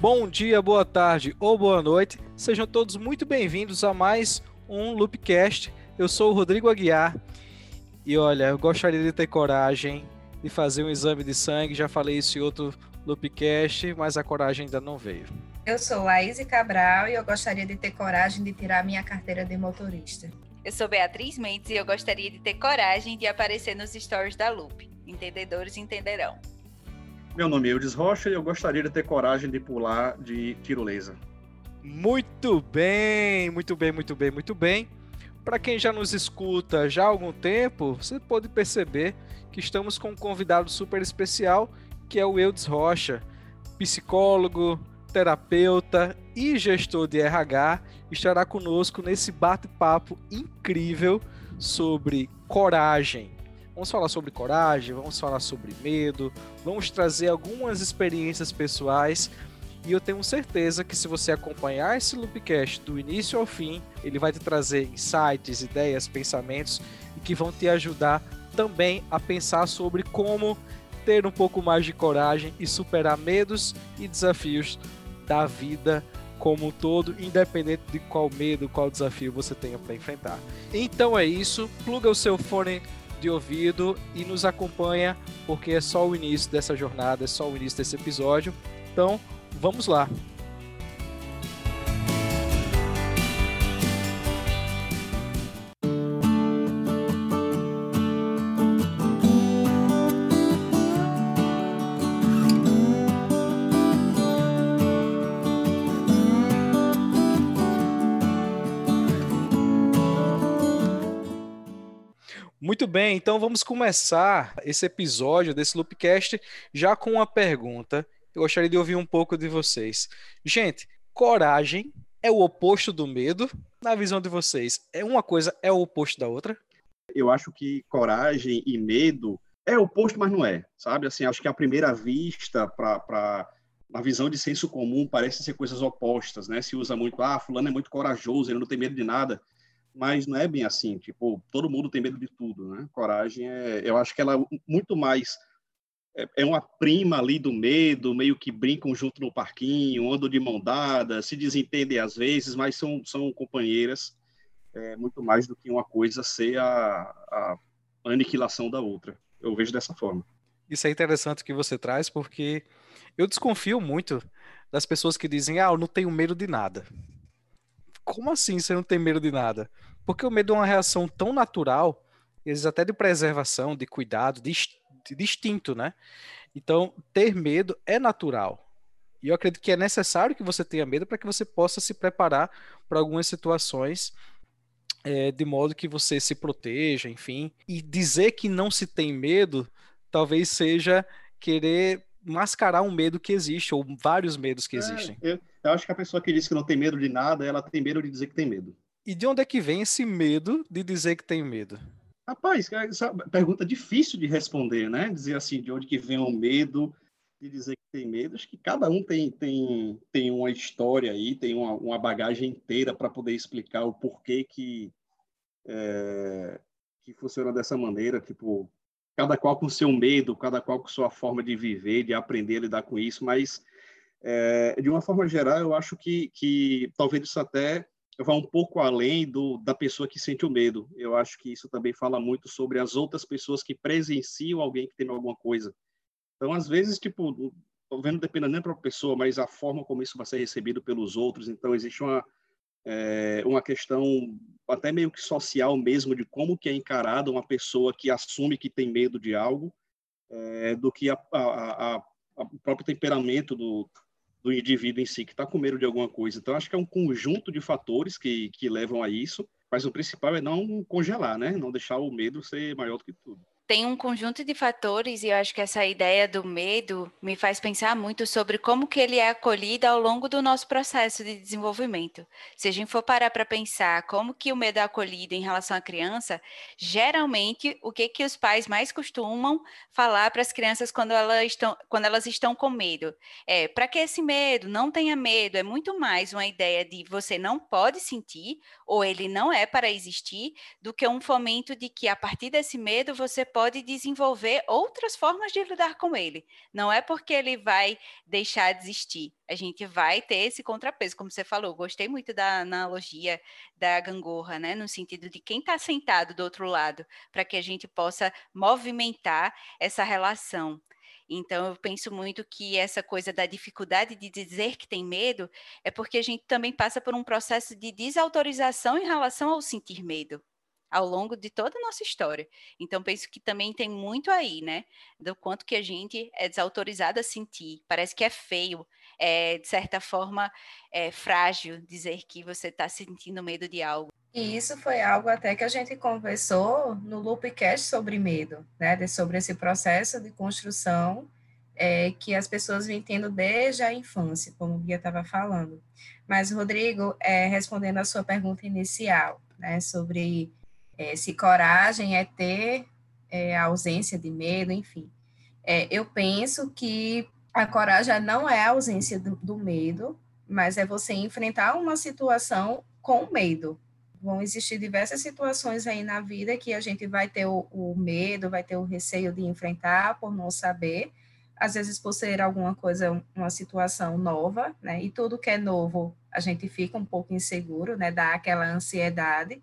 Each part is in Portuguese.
Bom dia, boa tarde ou boa noite. Sejam todos muito bem-vindos a mais um Loopcast. Eu sou o Rodrigo Aguiar e olha, eu gostaria de ter coragem de fazer um exame de sangue. Já falei isso em outro Loopcast, mas a coragem ainda não veio. Eu sou Laís Cabral e eu gostaria de ter coragem de tirar minha carteira de motorista. Eu sou Beatriz Mendes e eu gostaria de ter coragem de aparecer nos stories da Loop. Entendedores entenderão. Meu nome é Eudes Rocha e eu gostaria de ter coragem de pular de tirolesa. Muito bem, muito bem, muito bem, muito bem. Para quem já nos escuta já há algum tempo, você pode perceber que estamos com um convidado super especial, que é o Eudes Rocha, psicólogo, terapeuta e gestor de RH, estará conosco nesse bate-papo incrível sobre coragem. Vamos falar sobre coragem, vamos falar sobre medo, vamos trazer algumas experiências pessoais e eu tenho certeza que se você acompanhar esse Loopcast do início ao fim, ele vai te trazer insights, ideias, pensamentos e que vão te ajudar também a pensar sobre como ter um pouco mais de coragem e superar medos e desafios da vida como um todo, independente de qual medo, qual desafio você tenha para enfrentar. Então é isso, pluga o seu fone de ouvido e nos acompanha, porque é só o início dessa jornada, é só o início desse episódio. Então, vamos lá. Muito bem, então vamos começar esse episódio desse Loopcast já com uma pergunta. Eu gostaria de ouvir um pouco de vocês. Gente, coragem é o oposto do medo? Na visão de vocês, é uma coisa é o oposto da outra? Eu acho que coragem e medo é oposto, mas não é, sabe? Assim, acho que à primeira vista, para na visão de senso comum, parece ser coisas opostas, né? Se usa muito, ah, fulano é muito corajoso, ele não tem medo de nada mas não é bem assim. Tipo, todo mundo tem medo de tudo, né? Coragem é, eu acho que ela é muito mais é, é uma prima ali do medo, meio que brincam junto no parquinho, andam de mão dada, se desentendem às vezes, mas são são companheiras é, muito mais do que uma coisa ser a, a aniquilação da outra. Eu vejo dessa forma. Isso é interessante que você traz, porque eu desconfio muito das pessoas que dizem, ah, eu não tenho medo de nada como assim você não tem medo de nada? Porque o medo é uma reação tão natural, vezes até de preservação, de cuidado, de, de instinto, né? Então, ter medo é natural. E eu acredito que é necessário que você tenha medo para que você possa se preparar para algumas situações é, de modo que você se proteja, enfim. E dizer que não se tem medo talvez seja querer mascarar um medo que existe, ou vários medos que é, existem. Eu, eu acho que a pessoa que diz que não tem medo de nada, ela tem medo de dizer que tem medo. E de onde é que vem esse medo de dizer que tem medo? Rapaz, essa é pergunta difícil de responder, né? Dizer assim, de onde que vem o medo de dizer que tem medo. Acho que cada um tem, tem, tem uma história aí, tem uma, uma bagagem inteira para poder explicar o porquê que, é, que funciona dessa maneira. Tipo, cada qual com seu medo, cada qual com sua forma de viver, de aprender a lidar com isso, mas é, de uma forma geral, eu acho que, que talvez isso até vá um pouco além do, da pessoa que sente o medo. Eu acho que isso também fala muito sobre as outras pessoas que presenciam alguém que tem alguma coisa. Então, às vezes, tipo, estou vendo dependendo da própria pessoa, mas a forma como isso vai ser recebido pelos outros. Então, existe uma, é, uma questão até meio que social mesmo de como que é encarada uma pessoa que assume que tem medo de algo é, do que a, a, a, o próprio temperamento do, do indivíduo em si que está com medo de alguma coisa. Então, acho que é um conjunto de fatores que, que levam a isso, mas o principal é não congelar, né? Não deixar o medo ser maior do que tudo tem um conjunto de fatores e eu acho que essa ideia do medo me faz pensar muito sobre como que ele é acolhido ao longo do nosso processo de desenvolvimento. Se a gente for parar para pensar como que o medo é acolhido em relação à criança, geralmente o que que os pais mais costumam falar para as crianças quando elas estão quando elas estão com medo é para que esse medo? Não tenha medo. É muito mais uma ideia de você não pode sentir ou ele não é para existir do que um fomento de que a partir desse medo você pode pode desenvolver outras formas de lidar com ele. Não é porque ele vai deixar de existir. A gente vai ter esse contrapeso, como você falou. Gostei muito da analogia da gangorra, né? No sentido de quem está sentado do outro lado, para que a gente possa movimentar essa relação. Então, eu penso muito que essa coisa da dificuldade de dizer que tem medo é porque a gente também passa por um processo de desautorização em relação ao sentir medo ao longo de toda a nossa história. Então, penso que também tem muito aí, né? Do quanto que a gente é desautorizado a sentir. Parece que é feio, é, de certa forma, é frágil dizer que você está sentindo medo de algo. E isso foi algo até que a gente conversou no Loopcast sobre medo, né? De, sobre esse processo de construção é, que as pessoas vêm tendo desde a infância, como o Guia estava falando. Mas, Rodrigo, é, respondendo a sua pergunta inicial, né? Sobre é, se coragem é ter é, a ausência de medo, enfim. É, eu penso que a coragem não é a ausência do, do medo, mas é você enfrentar uma situação com medo, vão existir diversas situações aí na vida que a gente vai ter o, o, medo, vai ter o receio de enfrentar por não saber, às vezes por ser alguma coisa, uma situação nova, né? E tudo que é novo, a gente fica um pouco inseguro, né? Dá aquela ansiedade.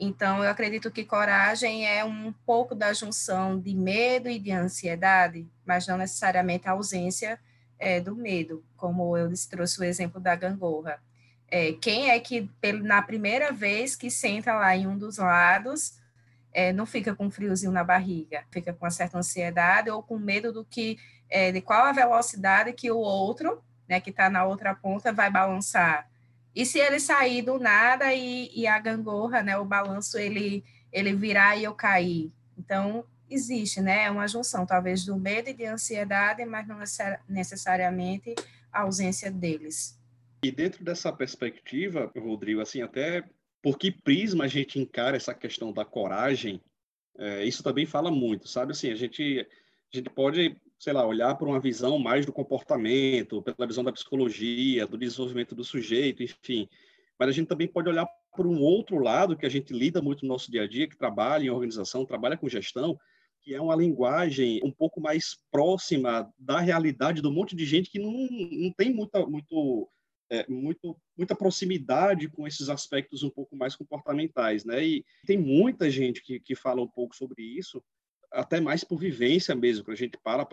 Então, eu acredito que coragem é um pouco da junção de medo e de ansiedade, mas não necessariamente a ausência é, do medo, como eu lhes trouxe o exemplo da gangorra é, quem é que, na primeira vez que senta lá em um dos lados, é, não fica com friozinho na barriga, fica com uma certa ansiedade ou com medo do que, é, de qual a velocidade que o outro, né, que está na outra ponta, vai balançar. E se ele sair do nada e, e a gangorra, né, o balanço, ele, ele virar e eu cair. Então, existe, né, uma junção, talvez, do medo e de ansiedade, mas não necessariamente a ausência deles. E dentro dessa perspectiva, Rodrigo, assim, até por que prisma a gente encara essa questão da coragem, é, isso também fala muito, sabe? Assim, a gente, a gente pode, sei lá, olhar por uma visão mais do comportamento, pela visão da psicologia, do desenvolvimento do sujeito, enfim. Mas a gente também pode olhar por um outro lado que a gente lida muito no nosso dia a dia, que trabalha em organização, trabalha com gestão, que é uma linguagem um pouco mais próxima da realidade do monte de gente que não, não tem muita, muito é, muito, muita proximidade com esses aspectos um pouco mais comportamentais, né? E tem muita gente que, que fala um pouco sobre isso, até mais por vivência mesmo, que a gente para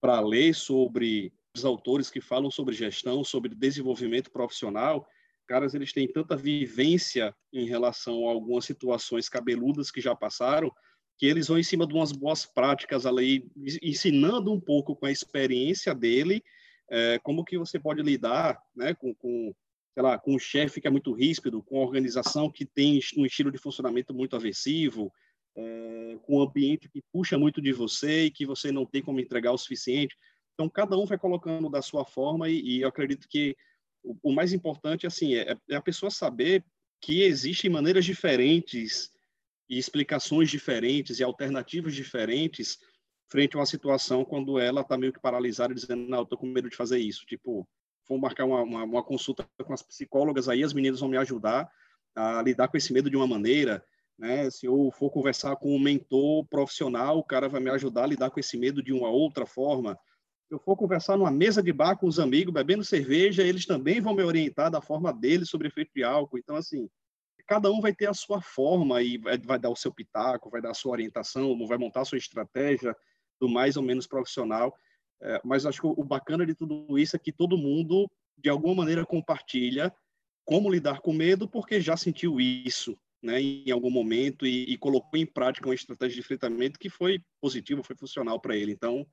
para ler sobre os autores que falam sobre gestão, sobre desenvolvimento profissional, caras, eles têm tanta vivência em relação a algumas situações cabeludas que já passaram, que eles vão em cima de umas boas práticas ali, ensinando um pouco com a experiência dele é, como que você pode lidar né, com, com, sei lá, com um chefe que é muito ríspido, com uma organização que tem um estilo de funcionamento muito aversivo, é, com um ambiente que puxa muito de você e que você não tem como entregar o suficiente. Então, cada um vai colocando da sua forma e, e eu acredito que o, o mais importante assim, é, é a pessoa saber que existem maneiras diferentes e explicações diferentes e alternativas diferentes frente a uma situação quando ela está meio que paralisada, dizendo, não, estou com medo de fazer isso. Tipo, vou marcar uma, uma, uma, consulta com as psicólogas aí, as meninas vão me ajudar a lidar com esse medo de uma maneira, né? Se eu for conversar com um mentor profissional, o cara vai me ajudar a lidar com esse medo de uma outra forma. Se eu for conversar numa mesa de bar com os amigos, bebendo cerveja, eles também vão me orientar da forma deles sobre efeito de álcool. Então, assim, cada um vai ter a sua forma e vai, dar o seu pitaco, vai dar a sua orientação, vai montar a sua estratégia do mais ou menos profissional. É, mas acho que o bacana de tudo isso é que todo mundo, de alguma maneira, compartilha como lidar com medo, porque já sentiu isso né, em algum momento e, e colocou em prática uma estratégia de enfrentamento que foi positiva, foi funcional para ele. Então,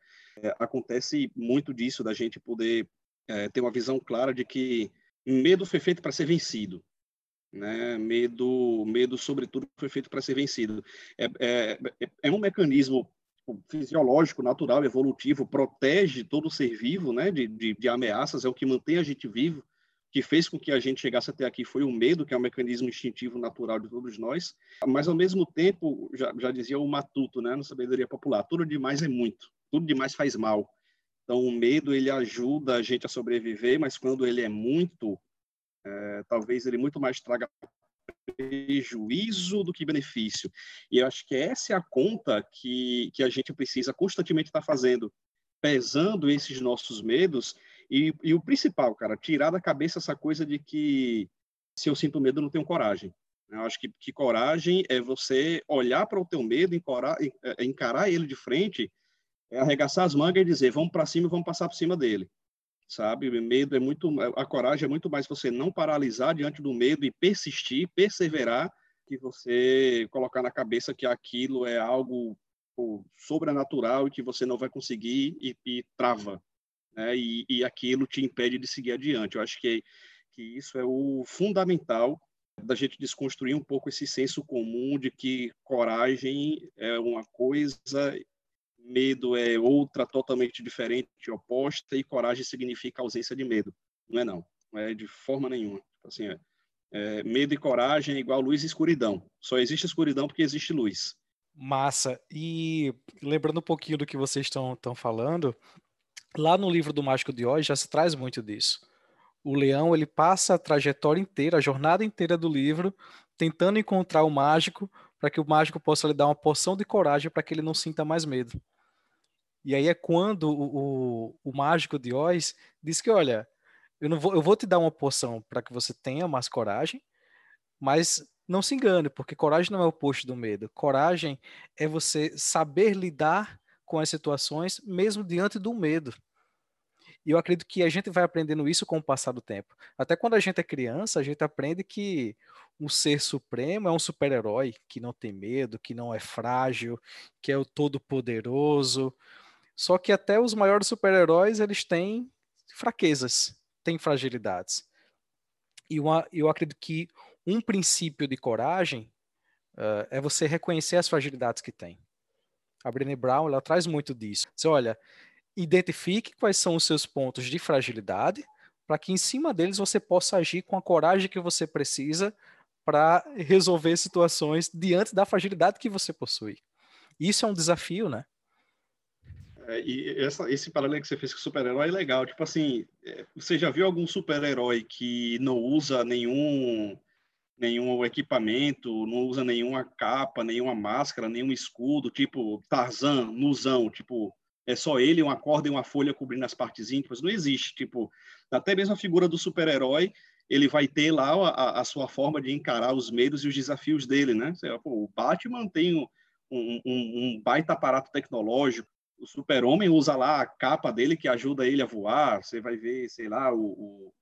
é, acontece muito disso, da gente poder é, ter uma visão clara de que medo foi feito para ser vencido. Né? Medo, medo, sobretudo, foi feito para ser vencido. É, é, é um mecanismo fisiológico, natural, evolutivo, protege todo ser vivo né, de, de, de, ameaças, é o que mantém a gente vivo, que fez com que a gente chegasse até aqui foi o medo, que é um mecanismo instintivo natural de todos nós, mas ao mesmo tempo, já, já dizia o Matuto, né, na sabedoria popular, tudo demais é muito, tudo demais faz mal. Então, o medo, ele ajuda a gente a sobreviver, mas quando ele é muito, é, talvez ele muito mais traga prejuízo do que benefício. E eu acho que essa é a conta que, que a gente precisa constantemente estar fazendo, pesando esses nossos medos. E, e o principal, cara, tirar da cabeça essa coisa de que se eu sinto medo, eu não tenho coragem. Eu acho que, que coragem é você olhar para o teu medo, encarar, é, encarar ele de frente, é arregaçar as mangas e dizer, vamos para cima e vamos passar por cima dele sabe? Medo é muito, a coragem é muito mais você não paralisar diante do medo e persistir, perseverar, que você colocar na cabeça que aquilo é algo pô, sobrenatural e que você não vai conseguir e, e trava, né? E, e aquilo te impede de seguir adiante. Eu acho que que isso é o fundamental da gente desconstruir um pouco esse senso comum de que coragem é uma coisa medo é outra totalmente diferente, oposta, e coragem significa ausência de medo. Não é não, não é de forma nenhuma. Tipo assim, é, é, medo e coragem é igual luz e escuridão. Só existe escuridão porque existe luz. Massa. E lembrando um pouquinho do que vocês estão falando, lá no livro do Mágico de hoje já se traz muito disso. O leão ele passa a trajetória inteira, a jornada inteira do livro, tentando encontrar o mágico para que o mágico possa lhe dar uma porção de coragem para que ele não sinta mais medo. E aí é quando o, o, o mágico de Oz diz que, olha, eu, não vou, eu vou te dar uma poção para que você tenha mais coragem, mas não se engane, porque coragem não é o oposto do medo. Coragem é você saber lidar com as situações mesmo diante do medo. E eu acredito que a gente vai aprendendo isso com o passar do tempo. Até quando a gente é criança, a gente aprende que um ser supremo é um super-herói que não tem medo, que não é frágil, que é o todo-poderoso. Só que até os maiores super-heróis, eles têm fraquezas, têm fragilidades. E uma, eu acredito que um princípio de coragem uh, é você reconhecer as fragilidades que tem. A Brené Brown, ela traz muito disso. Você olha, identifique quais são os seus pontos de fragilidade, para que em cima deles você possa agir com a coragem que você precisa para resolver situações diante da fragilidade que você possui. Isso é um desafio, né? É, e essa, esse paralelo que você fez com o super-herói é legal. Tipo assim, é, você já viu algum super-herói que não usa nenhum nenhum equipamento, não usa nenhuma capa, nenhuma máscara, nenhum escudo, tipo Tarzan, Nuzão, tipo, é só ele, uma corda e uma folha cobrindo as partes íntimas, não existe, tipo, até mesmo a figura do super-herói, ele vai ter lá a, a, sua forma de encarar os medos e os desafios dele, né? Pô, o Batman tem um, um, um baita aparato tecnológico, o super-homem usa lá a capa dele que ajuda ele a voar. Você vai ver, sei lá, o, o,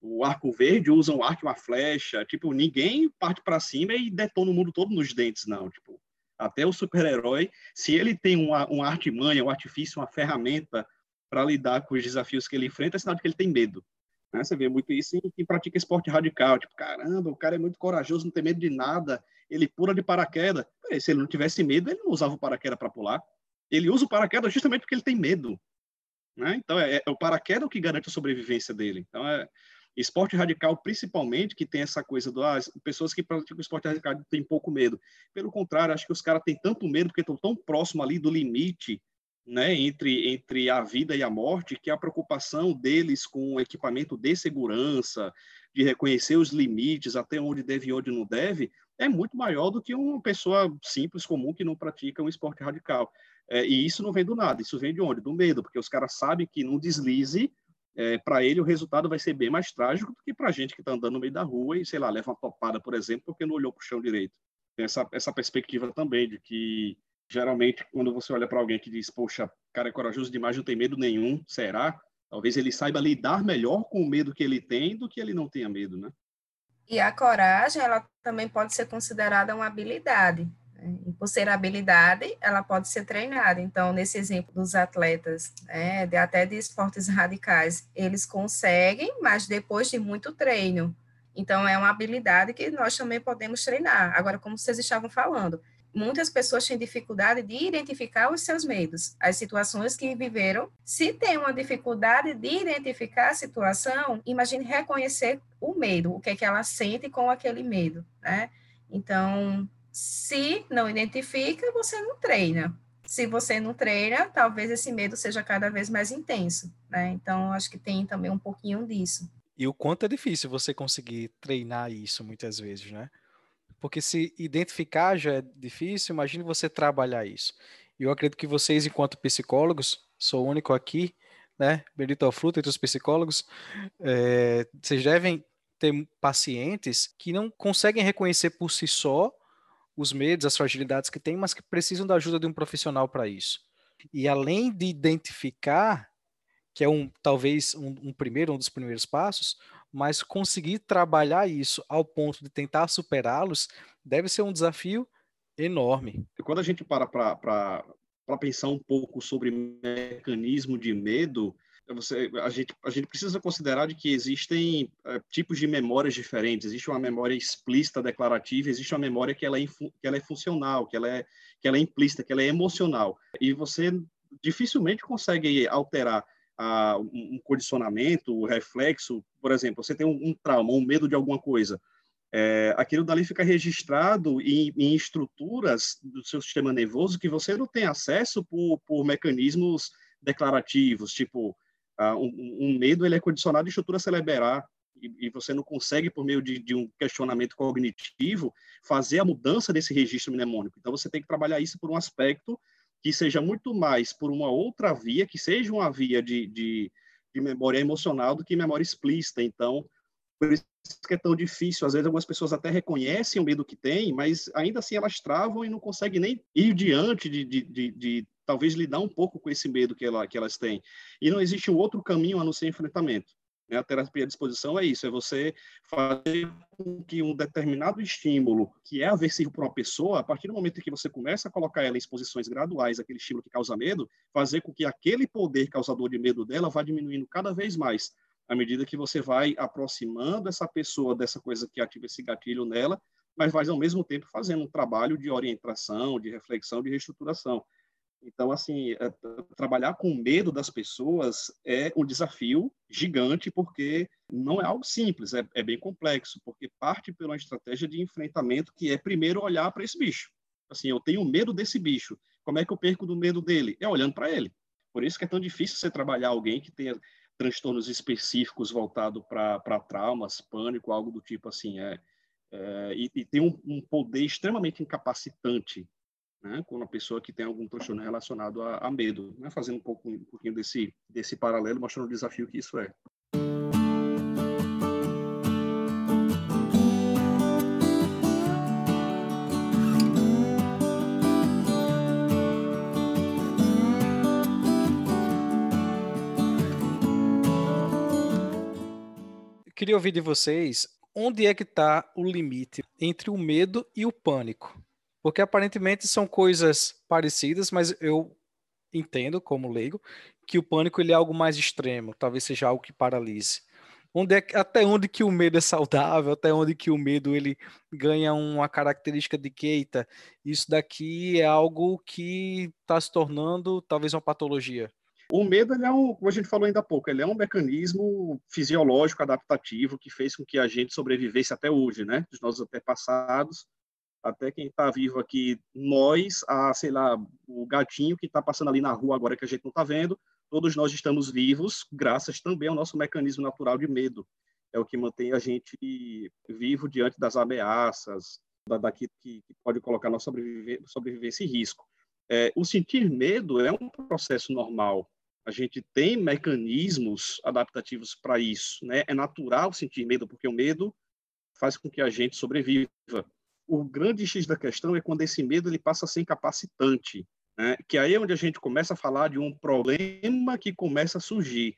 o arco verde usa um arco e uma flecha. Tipo, ninguém parte para cima e detona o mundo todo nos dentes, não. Tipo, até o super-herói, se ele tem uma, uma artimanha, um artifício, uma ferramenta para lidar com os desafios que ele enfrenta, é sinal de que ele tem medo. Né? Você vê muito isso em quem pratica esporte radical. Tipo, caramba, o cara é muito corajoso, não tem medo de nada, ele pula de paraquedas. Se ele não tivesse medo, ele não usava o paraquedas para pular ele usa o paraquedas justamente porque ele tem medo. Né? Então, é, é o paraquedas que garante a sobrevivência dele. Então, é esporte radical, principalmente, que tem essa coisa do ah, pessoas que praticam esporte radical têm pouco medo. Pelo contrário, acho que os caras têm tanto medo porque estão tão próximo ali do limite né, entre, entre a vida e a morte, que a preocupação deles com o equipamento de segurança, de reconhecer os limites, até onde deve e onde não deve, é muito maior do que uma pessoa simples, comum, que não pratica um esporte radical. É, e isso não vem do nada, isso vem de onde? Do medo, porque os caras sabem que num deslize, é, para ele o resultado vai ser bem mais trágico do que para a gente que está andando no meio da rua e, sei lá, leva uma topada, por exemplo, porque não olhou para o chão direito. Tem essa, essa perspectiva também de que, geralmente, quando você olha para alguém que diz, poxa, cara é corajoso demais, não tem medo nenhum, será? Talvez ele saiba lidar melhor com o medo que ele tem do que ele não tenha medo, né? E a coragem, ela também pode ser considerada uma habilidade. Por ser habilidade, ela pode ser treinada. Então, nesse exemplo dos atletas, né, de, até de esportes radicais, eles conseguem, mas depois de muito treino. Então, é uma habilidade que nós também podemos treinar. Agora, como vocês estavam falando, muitas pessoas têm dificuldade de identificar os seus medos, as situações que viveram. Se tem uma dificuldade de identificar a situação, imagine reconhecer o medo, o que é que ela sente com aquele medo, né? Então, se não identifica, você não treina. Se você não treina, talvez esse medo seja cada vez mais intenso, né? Então, acho que tem também um pouquinho disso. E o quanto é difícil você conseguir treinar isso muitas vezes, né? Porque se identificar já é difícil, imagine você trabalhar isso. E eu acredito que vocês, enquanto psicólogos, sou o único aqui, né? Benito ao fruto entre os psicólogos, é, vocês devem ter pacientes que não conseguem reconhecer por si só os medos, as fragilidades que têm, mas que precisam da ajuda de um profissional para isso. E além de identificar, que é um talvez um, um, primeiro, um dos primeiros passos, mas conseguir trabalhar isso ao ponto de tentar superá-los deve ser um desafio enorme. Quando a gente para para pensar um pouco sobre mecanismo de medo, você, a, gente, a gente precisa considerar de que existem é, tipos de memórias diferentes. Existe uma memória explícita, declarativa, existe uma memória que ela é, que ela é funcional, que ela é, que ela é implícita, que ela é emocional. E você dificilmente consegue alterar a, um condicionamento, um reflexo. Por exemplo, você tem um, um trauma, um medo de alguma coisa. É, aquilo dali fica registrado em, em, estruturas do seu sistema nervoso que você não tem acesso por, por mecanismos declarativos, tipo Uh, um, um, medo ele é condicionado em estrutura cerebral e, e você não consegue, por meio de, de, um questionamento cognitivo, fazer a mudança desse registro mnemônico. Então, você tem que trabalhar isso por um aspecto que seja muito mais por uma outra via, que seja uma via de, de, de memória emocional do que memória explícita. Então, por isso que é tão difícil. Às vezes, algumas pessoas até reconhecem o medo que têm, mas ainda assim elas travam e não conseguem nem ir diante de, de, de, de talvez lidar um pouco com esse medo que, ela, que elas têm. E não existe um outro caminho a não ser enfrentamento. Né? A terapia de exposição é isso, é você fazer com que um determinado estímulo, que é aversivo para uma pessoa, a partir do momento que você começa a colocar ela em exposições graduais, aquele estímulo que causa medo, fazer com que aquele poder causador de medo dela vá diminuindo cada vez mais, à medida que você vai aproximando essa pessoa dessa coisa que ativa esse gatilho nela, mas vai ao mesmo tempo fazendo um trabalho de orientação, de reflexão, de reestruturação. Então, assim, é, trabalhar com medo das pessoas é um desafio gigante, porque não é algo simples, é, é bem complexo, porque parte pela estratégia de enfrentamento que é primeiro olhar para esse bicho. Assim, eu tenho medo desse bicho. Como é que eu perco do medo dele? É olhando para ele. Por isso que é tão difícil você trabalhar alguém que tenha transtornos específicos voltado para traumas, pânico, algo do tipo assim. É, é e, e, tem um, um poder extremamente incapacitante né, com uma pessoa que tem algum transtorno relacionado a, a medo, né, fazendo um, pouco, um pouquinho desse, desse paralelo, mostrando o desafio que isso é. Queria ouvir de vocês onde é que está o limite entre o medo e o pânico. Porque aparentemente são coisas parecidas, mas eu entendo, como leigo, que o pânico ele é algo mais extremo, talvez seja algo que paralise. Onde é, até onde que o medo é saudável, até onde que o medo ele ganha uma característica de queita, isso daqui é algo que está se tornando talvez uma patologia. O medo, ele é um, como a gente falou ainda há pouco, ele é um mecanismo fisiológico adaptativo que fez com que a gente sobrevivesse até hoje, né? Dos nossos antepassados até quem está vivo aqui, nós, a, sei lá, o gatinho que está passando ali na rua agora que a gente não está vendo, todos nós estamos vivos, graças também ao nosso mecanismo natural de medo. É o que mantém a gente vivo diante das ameaças, da, daquilo que, que pode colocar nossa sobrevivência, sobrevivência em risco. É, o sentir medo é um processo normal. A gente tem mecanismos adaptativos para isso. Né? É natural sentir medo, porque o medo faz com que a gente sobreviva o grande X da questão é quando esse medo ele passa a ser incapacitante, né? que aí é onde a gente começa a falar de um problema que começa a surgir.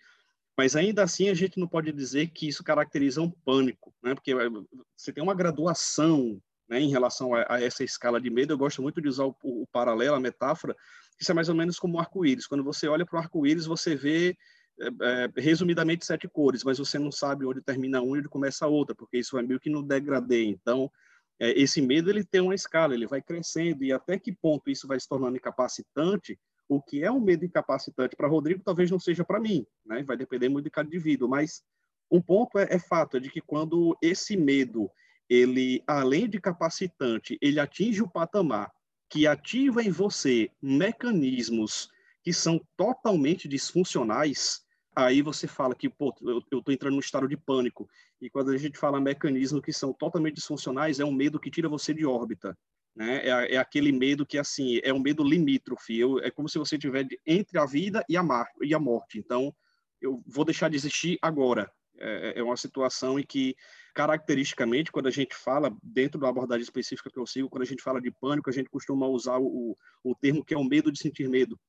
Mas ainda assim a gente não pode dizer que isso caracteriza um pânico, né? porque eh, você tem uma graduação né, em relação a, a, essa escala de medo. Eu gosto muito de usar o, o, paralelo, a metáfora, isso é mais ou menos como um arco-íris. Quando você olha para o arco-íris, você vê é, é, resumidamente sete cores, mas você não sabe onde termina uma e onde começa a outra, porque isso é meio que no degradê. Então, é, esse medo ele tem uma escala, ele vai crescendo e até que ponto isso vai se tornando incapacitante, o que é um medo incapacitante para Rodrigo talvez não seja para mim, né? Vai depender muito de cada indivíduo, mas um ponto é, é fato é de que quando esse medo ele além de capacitante, ele atinge o patamar que ativa em você mecanismos que são totalmente disfuncionais, aí você fala que, pô, eu, tô entrando num estado de pânico. E quando a gente fala mecanismos que são totalmente disfuncionais, é um medo que tira você de órbita. Né? É, é aquele medo que, assim, é um medo limítrofe. Eu, é como se você estiver entre a vida e a, mar, e a morte. Então, eu vou deixar de existir agora. É, é uma situação em que, caracteristicamente, quando a gente fala, dentro da abordagem específica que eu sigo, quando a gente fala de pânico, a gente costuma usar o, o termo que é o medo de sentir medo.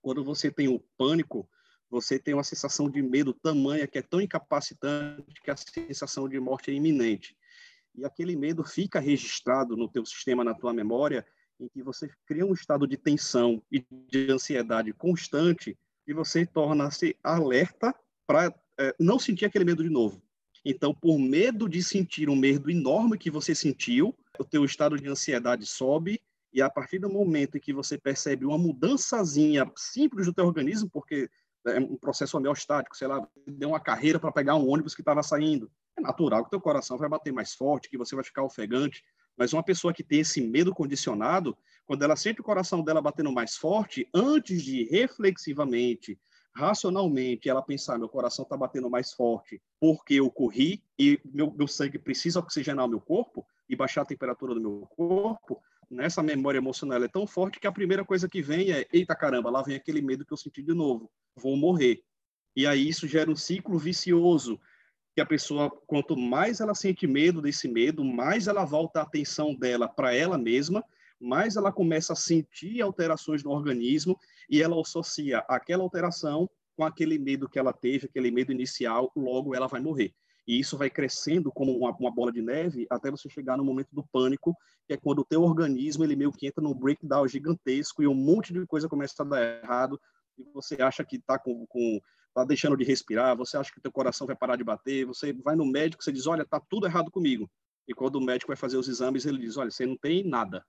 Quando você tem o pânico, você tem uma sensação de medo tamanha que é tão incapacitante que a sensação de morte é iminente. E aquele medo fica registrado no teu sistema, na tua memória, em que você cria um estado de tensão e de ansiedade constante e você torna-se alerta para não sentir aquele medo de novo. Então, por medo de sentir um medo enorme que você sentiu, o teu estado de ansiedade sobe e a partir do momento em que você percebe uma mudançazinha simples do teu organismo, porque é um processo homeostático, sei lá, deu uma carreira para pegar um ônibus que estava saindo, é natural que teu coração vai bater mais forte, que você vai ficar ofegante, mas uma pessoa que tem esse medo condicionado, quando ela sente o coração dela batendo mais forte, antes de reflexivamente, racionalmente, ela pensar, meu coração está batendo mais forte porque eu corri e meu, meu sangue precisa oxigenar o meu corpo e baixar a temperatura do meu corpo, nessa memória emocional é tão forte que a primeira coisa que vem é, eita caramba, lá vem aquele medo que eu senti de novo, vou morrer. E aí isso gera um ciclo vicioso, que a pessoa, quanto mais ela sente medo desse medo, mais ela volta a atenção dela para ela mesma, mais ela começa a sentir alterações no organismo e ela associa aquela alteração com aquele medo que ela teve, aquele medo inicial, logo ela vai morrer. E isso vai crescendo como uma, uma, bola de neve até você chegar no momento do pânico, que é quando o teu organismo ele meio que entra num breakdown gigantesco e um monte de coisa começa a dar errado e você acha que está com, com tá deixando de respirar, você acha que teu coração vai parar de bater, você vai no médico, você diz, olha, tá tudo errado comigo. E quando o médico vai fazer os exames, ele diz, olha, você não tem nada.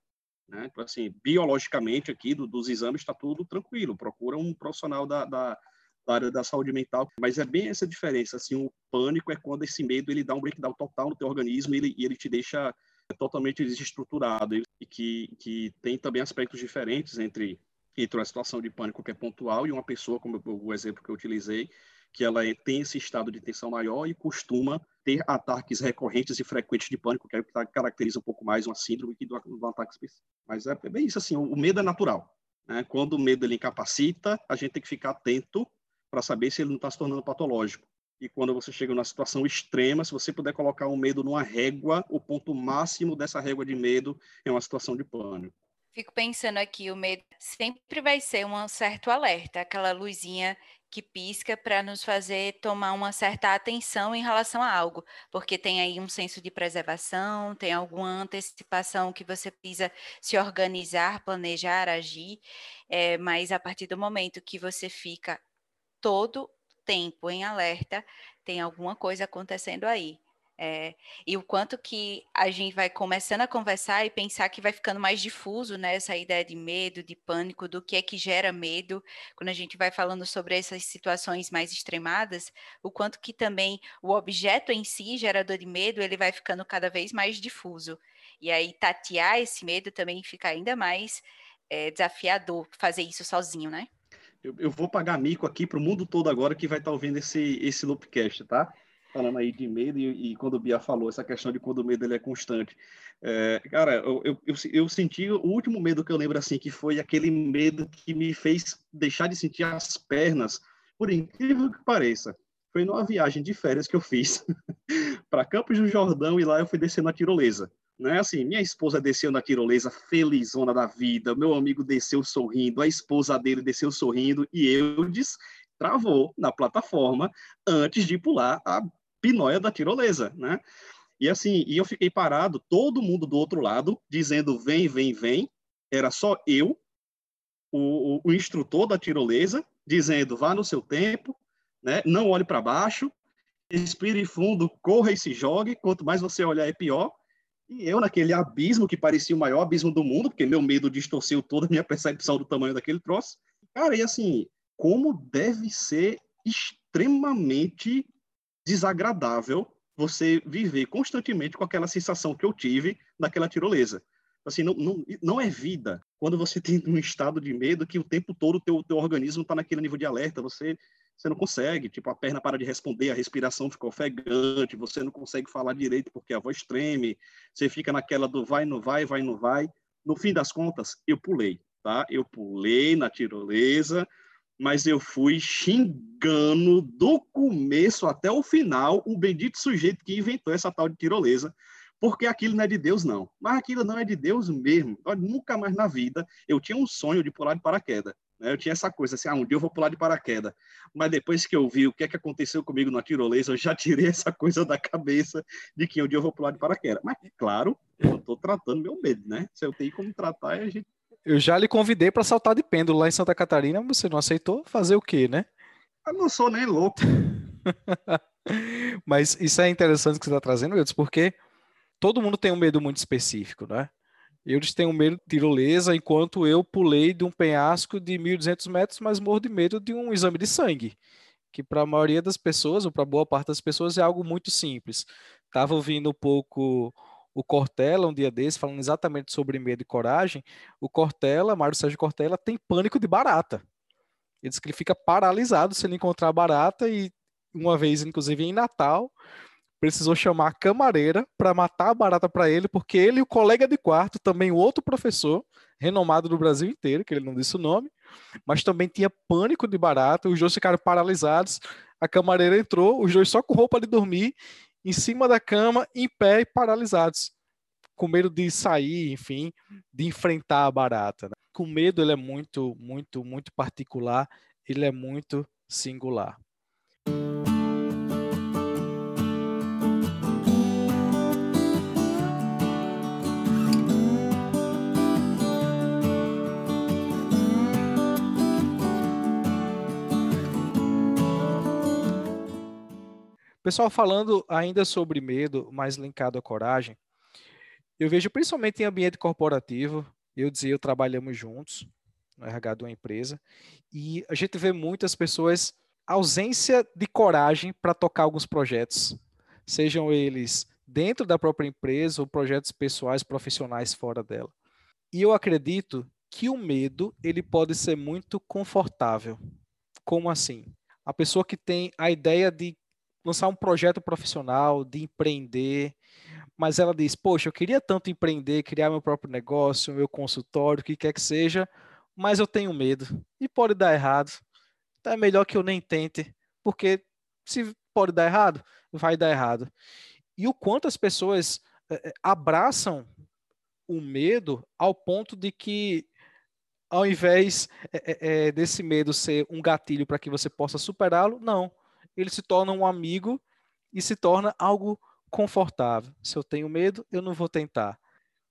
Né? Então, assim, biologicamente aqui do, dos exames está tudo tranquilo, procura um profissional da, da da área da saúde mental, mas é bem essa diferença, assim, o pânico é quando esse medo ele dá um breakdown total no teu organismo e ele, ele te deixa totalmente desestruturado. E que, que tem também aspectos diferentes entre, entre uma situação de pânico que é pontual e uma pessoa, como o exemplo que eu utilizei, que ela é, tem esse estado de tensão maior e costuma ter ataques recorrentes e frequentes de pânico, que é o que caracteriza um pouco mais uma síndrome que do, do ataque específico. Mas é, bem isso, assim, o, medo é natural. Né? Quando o medo ele incapacita, a gente tem que ficar atento para saber se ele não está se tornando patológico. E quando você chega numa situação extrema, se você puder colocar o medo numa régua, o ponto máximo dessa régua de medo é uma situação de pânico. Fico pensando aqui, o medo sempre vai ser um certo alerta, aquela luzinha que pisca para nos fazer tomar uma certa atenção em relação a algo, porque tem aí um senso de preservação, tem alguma antecipação que você precisa se organizar, planejar, agir, é, mas a partir do momento que você fica todo tempo em alerta, tem alguma coisa acontecendo aí. É, e o quanto que a gente vai começando a conversar e pensar que vai ficando mais difuso né, essa ideia de medo, de pânico, do que é que gera medo, quando a gente vai falando sobre essas situações mais extremadas, o quanto que também o objeto em si, gerador de medo, ele vai ficando cada vez mais difuso. E aí tatear esse medo também fica ainda mais é, desafiador, fazer isso sozinho, né? Eu, eu vou pagar mico aqui para o mundo todo agora que vai estar tá ouvindo esse, esse Loopcast, tá? Falando aí de medo e, e, quando o Bia falou, essa questão de quando o medo ele é constante. É, cara, eu, eu, eu, eu, senti o último medo que eu lembro assim, que foi aquele medo que me fez deixar de sentir as pernas, por incrível que pareça. Foi numa viagem de férias que eu fiz para Campos do Jordão e lá eu fui descendo a tirolesa né? Assim, minha esposa desceu na tirolesa felizona da vida, meu amigo desceu sorrindo, a esposa dele desceu sorrindo e Eudes travou na plataforma antes de pular a pinóia da tirolesa, né? E assim, e eu fiquei parado, todo mundo do outro lado dizendo vem, vem, vem. Era só eu, o, o, instrutor da tirolesa, dizendo vá no seu tempo, né? Não olhe para baixo, respire fundo, corra e se jogue. Quanto mais você olhar é pior. E eu, naquele abismo que parecia o maior abismo do mundo, porque meu medo distorceu toda a minha percepção do tamanho daquele troço. Cara, e assim, como deve ser extremamente desagradável você viver constantemente com aquela sensação que eu tive naquela tirolesa. Assim, não, não, não é vida quando você tem um estado de medo que o tempo todo o teu, teu organismo está naquele nível de alerta, você você não consegue, tipo, a perna para de responder, a respiração fica ofegante, você não consegue falar direito porque a voz treme, você fica naquela do vai, não vai, vai, não vai. No fim das contas, eu pulei, tá? Eu pulei na tirolesa, mas eu fui xingando do começo até o final o bendito sujeito que inventou essa tal de tirolesa, porque aquilo não é de Deus, não. Mas aquilo não é de Deus mesmo. Olha, nunca mais na vida eu tinha um sonho de pular de paraquedas. Né? Eu tinha essa coisa assim, ah, um dia eu vou pular de paraquedas. Mas depois que eu vi o que é que aconteceu comigo na tirolesa, eu já tirei essa coisa da cabeça de que um dia eu vou pular de paraquedas. Mas, claro, eu estou tratando meu medo, né? Se eu tenho como tratar, a gente... Eu já lhe convidei para saltar de pêndulo lá em Santa Catarina, você não aceitou fazer o quê, né? Eu não sou nem louco. Mas isso é interessante que você está trazendo, Wilson, porque todo mundo tem um medo muito específico, né? Eles têm um medo de tirolesa, enquanto eu pulei de um penhasco de 1.200 metros, mas morro de medo de um exame de sangue, que para a maioria das pessoas, ou para boa parte das pessoas, é algo muito simples. Estava ouvindo um pouco o Cortella um dia desse, falando exatamente sobre medo e coragem. O Cortella, Mário Sérgio Cortella, tem pânico de barata. Ele diz que ele fica paralisado se ele encontrar barata e uma vez, inclusive em Natal, precisou chamar a camareira para matar a barata para ele, porque ele e o colega de quarto, também o outro professor, renomado do Brasil inteiro, que ele não disse o nome, mas também tinha pânico de barata, os dois ficaram paralisados, a camareira entrou, os dois só com roupa de dormir, em cima da cama, em pé e paralisados, com medo de sair, enfim, de enfrentar a barata. Né? Com medo ele é muito, muito, muito particular, ele é muito singular. Pessoal, falando ainda sobre medo, mais linkado à coragem, eu vejo principalmente em ambiente corporativo, eu dizia, eu trabalhamos juntos no RH de uma empresa, e a gente vê muitas pessoas ausência de coragem para tocar alguns projetos, sejam eles dentro da própria empresa ou projetos pessoais, profissionais fora dela. E eu acredito que o medo ele pode ser muito confortável. Como assim? A pessoa que tem a ideia de lançar um projeto profissional, de empreender, mas ela diz: Poxa, eu queria tanto empreender, criar meu próprio negócio, meu consultório, o que quer que seja, mas eu tenho medo e pode dar errado. Então é melhor que eu nem tente, porque se pode dar errado, vai dar errado. E o quanto as pessoas é, abraçam o medo ao ponto de que, ao invés é, desse medo ser um gatilho para que você possa superá-lo, não ele se torna um amigo e se torna algo confortável. Se eu tenho medo, eu não vou tentar.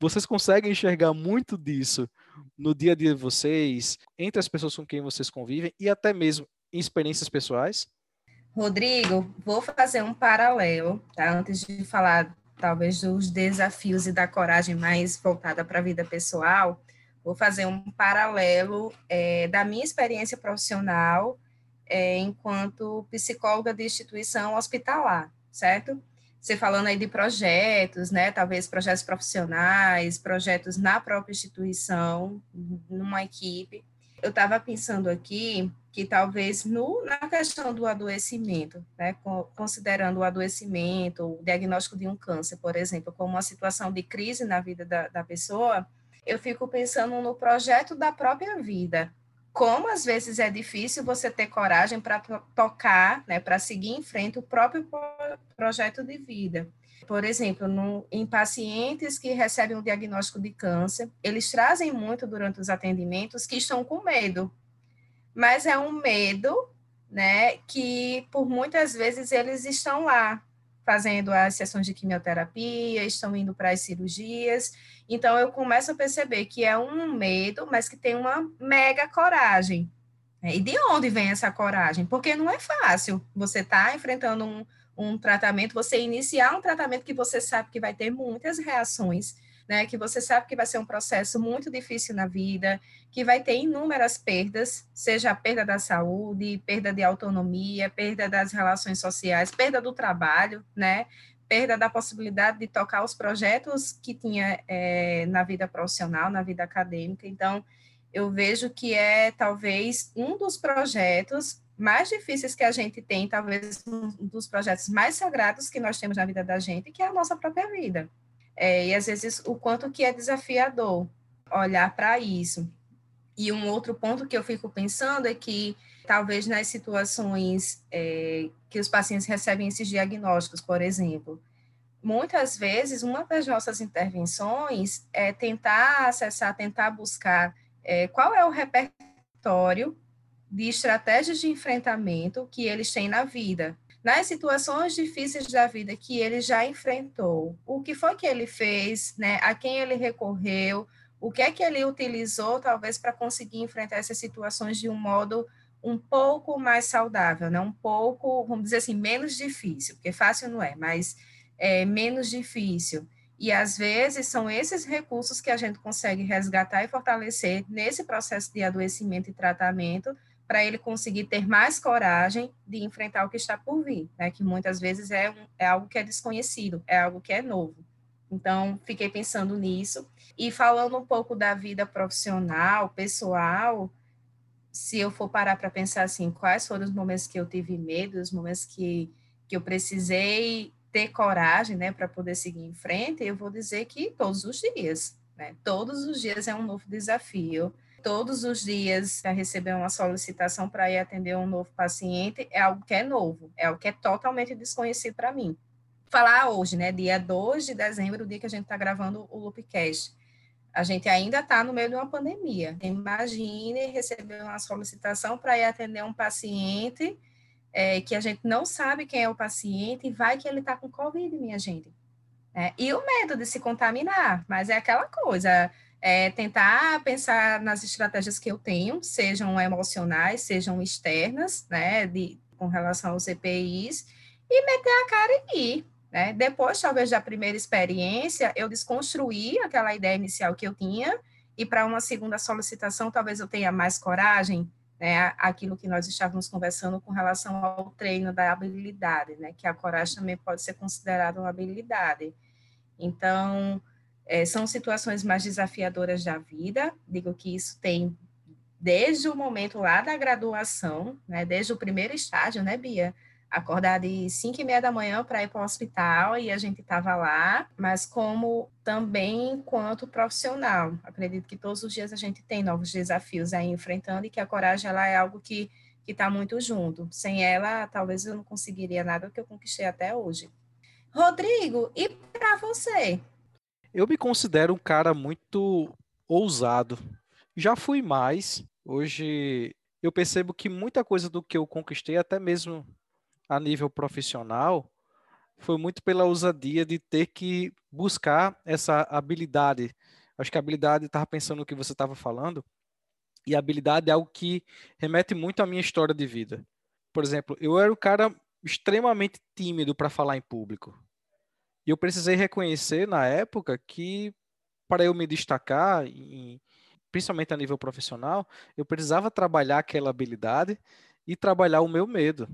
Vocês conseguem enxergar muito disso no dia a dia de vocês, entre as pessoas com quem vocês convivem e até mesmo em experiências pessoais? Rodrigo, vou fazer um paralelo, tá? Antes de falar talvez dos desafios e da coragem mais voltada para a vida pessoal, vou fazer um paralelo é, da minha experiência profissional é, enquanto psicóloga de instituição hospitalar, certo? Você falando aí de projetos, né? Talvez projetos profissionais, projetos na própria instituição, numa equipe. Eu estava pensando aqui que talvez no, na questão do adoecimento, né, considerando o adoecimento, o diagnóstico de um câncer, por exemplo, como uma situação de crise na vida da, da pessoa, eu fico pensando no projeto da própria vida, como às vezes é difícil você ter coragem para tocar, né, para seguir em frente o próprio projeto de vida. Por exemplo, no, em pacientes que recebem um diagnóstico de câncer, eles trazem muito durante os atendimentos que estão com medo, mas é um medo, né, que por muitas vezes eles estão lá fazendo as sessões de quimioterapia, estão indo para as cirurgias. Então, eu começo a perceber que é um medo, mas que tem uma mega coragem. E de onde vem essa coragem? Porque não é fácil. Você está enfrentando um, um tratamento, você iniciar um tratamento que você sabe que vai ter muitas reações né, que você sabe que vai ser um processo muito difícil na vida, que vai ter inúmeras perdas, seja a perda da saúde, perda de autonomia, perda das relações sociais, perda do trabalho, né, perda da possibilidade de tocar os projetos que tinha é, na vida profissional, na vida acadêmica. Então, eu vejo que é talvez um dos projetos mais difíceis que a gente tem, talvez um dos projetos mais sagrados que nós temos na vida da gente, que é a nossa própria vida. É, e às vezes o quanto que é desafiador olhar para isso. E um outro ponto que eu fico pensando é que talvez nas situações é, que os pacientes recebem esses diagnósticos, por exemplo, muitas vezes uma das nossas intervenções é tentar acessar, tentar buscar é, qual é o repertório de estratégias de enfrentamento que eles têm na vida. Nas situações difíceis da vida que ele já enfrentou, o que foi que ele fez, né? a quem ele recorreu, o que é que ele utilizou, talvez, para conseguir enfrentar essas situações de um modo um pouco mais saudável, né? um pouco, vamos dizer assim, menos difícil, porque fácil não é, mas é, menos difícil. E às vezes são esses recursos que a gente consegue resgatar e fortalecer nesse processo de adoecimento e tratamento para ele conseguir ter mais coragem de enfrentar o que está por vir, né? que muitas vezes é, um, é algo que é desconhecido, é algo que é novo. Então, fiquei pensando nisso. E falando um pouco da vida profissional, pessoal, se eu for parar para pensar assim, quais foram os momentos que eu tive medo, os momentos que, que eu precisei ter coragem, né, para poder seguir em frente, eu vou dizer que todos os dias, né? Todos os dias é um novo desafio. Todos os dias receber uma solicitação para ir atender um novo paciente é algo que é novo, é algo que é totalmente desconhecido para mim. Falar hoje, né, dia 2 de dezembro, o dia que a gente está gravando o Loopcast. A gente ainda está no meio de uma pandemia. Imagine receber uma solicitação para ir atender um paciente é, que a gente não sabe quem é o paciente e vai que ele está com Covid, minha gente. É, e o medo de se contaminar, mas é aquela coisa, é tentar pensar nas estratégias que eu tenho, sejam emocionais, sejam externas, né, de, com relação aos EPIs, e meter a cara e ir. Né? Depois, talvez, da primeira experiência, eu desconstruí aquela ideia inicial que eu tinha, e para uma segunda solicitação, talvez eu tenha mais coragem, né, aquilo que nós estávamos conversando com relação ao treino da habilidade, né, que a coragem também pode ser considerada uma habilidade. Então, é, são situações mais desafiadoras da vida, digo que isso tem desde o momento lá da graduação, né, desde o primeiro estágio, né, Bia? acordar de 5 e meia da manhã para ir para o hospital e a gente estava lá, mas como também enquanto profissional. Acredito que todos os dias a gente tem novos desafios aí enfrentando e que a coragem ela é algo que está muito junto. Sem ela, talvez eu não conseguiria nada que eu conquistei até hoje. Rodrigo, e para você? Eu me considero um cara muito ousado. Já fui mais. Hoje eu percebo que muita coisa do que eu conquistei, até mesmo a nível profissional foi muito pela ousadia de ter que buscar essa habilidade. Acho que a habilidade, estava pensando no que você estava falando, e a habilidade é algo que remete muito à minha história de vida. Por exemplo, eu era um cara extremamente tímido para falar em público. E eu precisei reconhecer na época que para eu me destacar, em, principalmente a nível profissional, eu precisava trabalhar aquela habilidade e trabalhar o meu medo.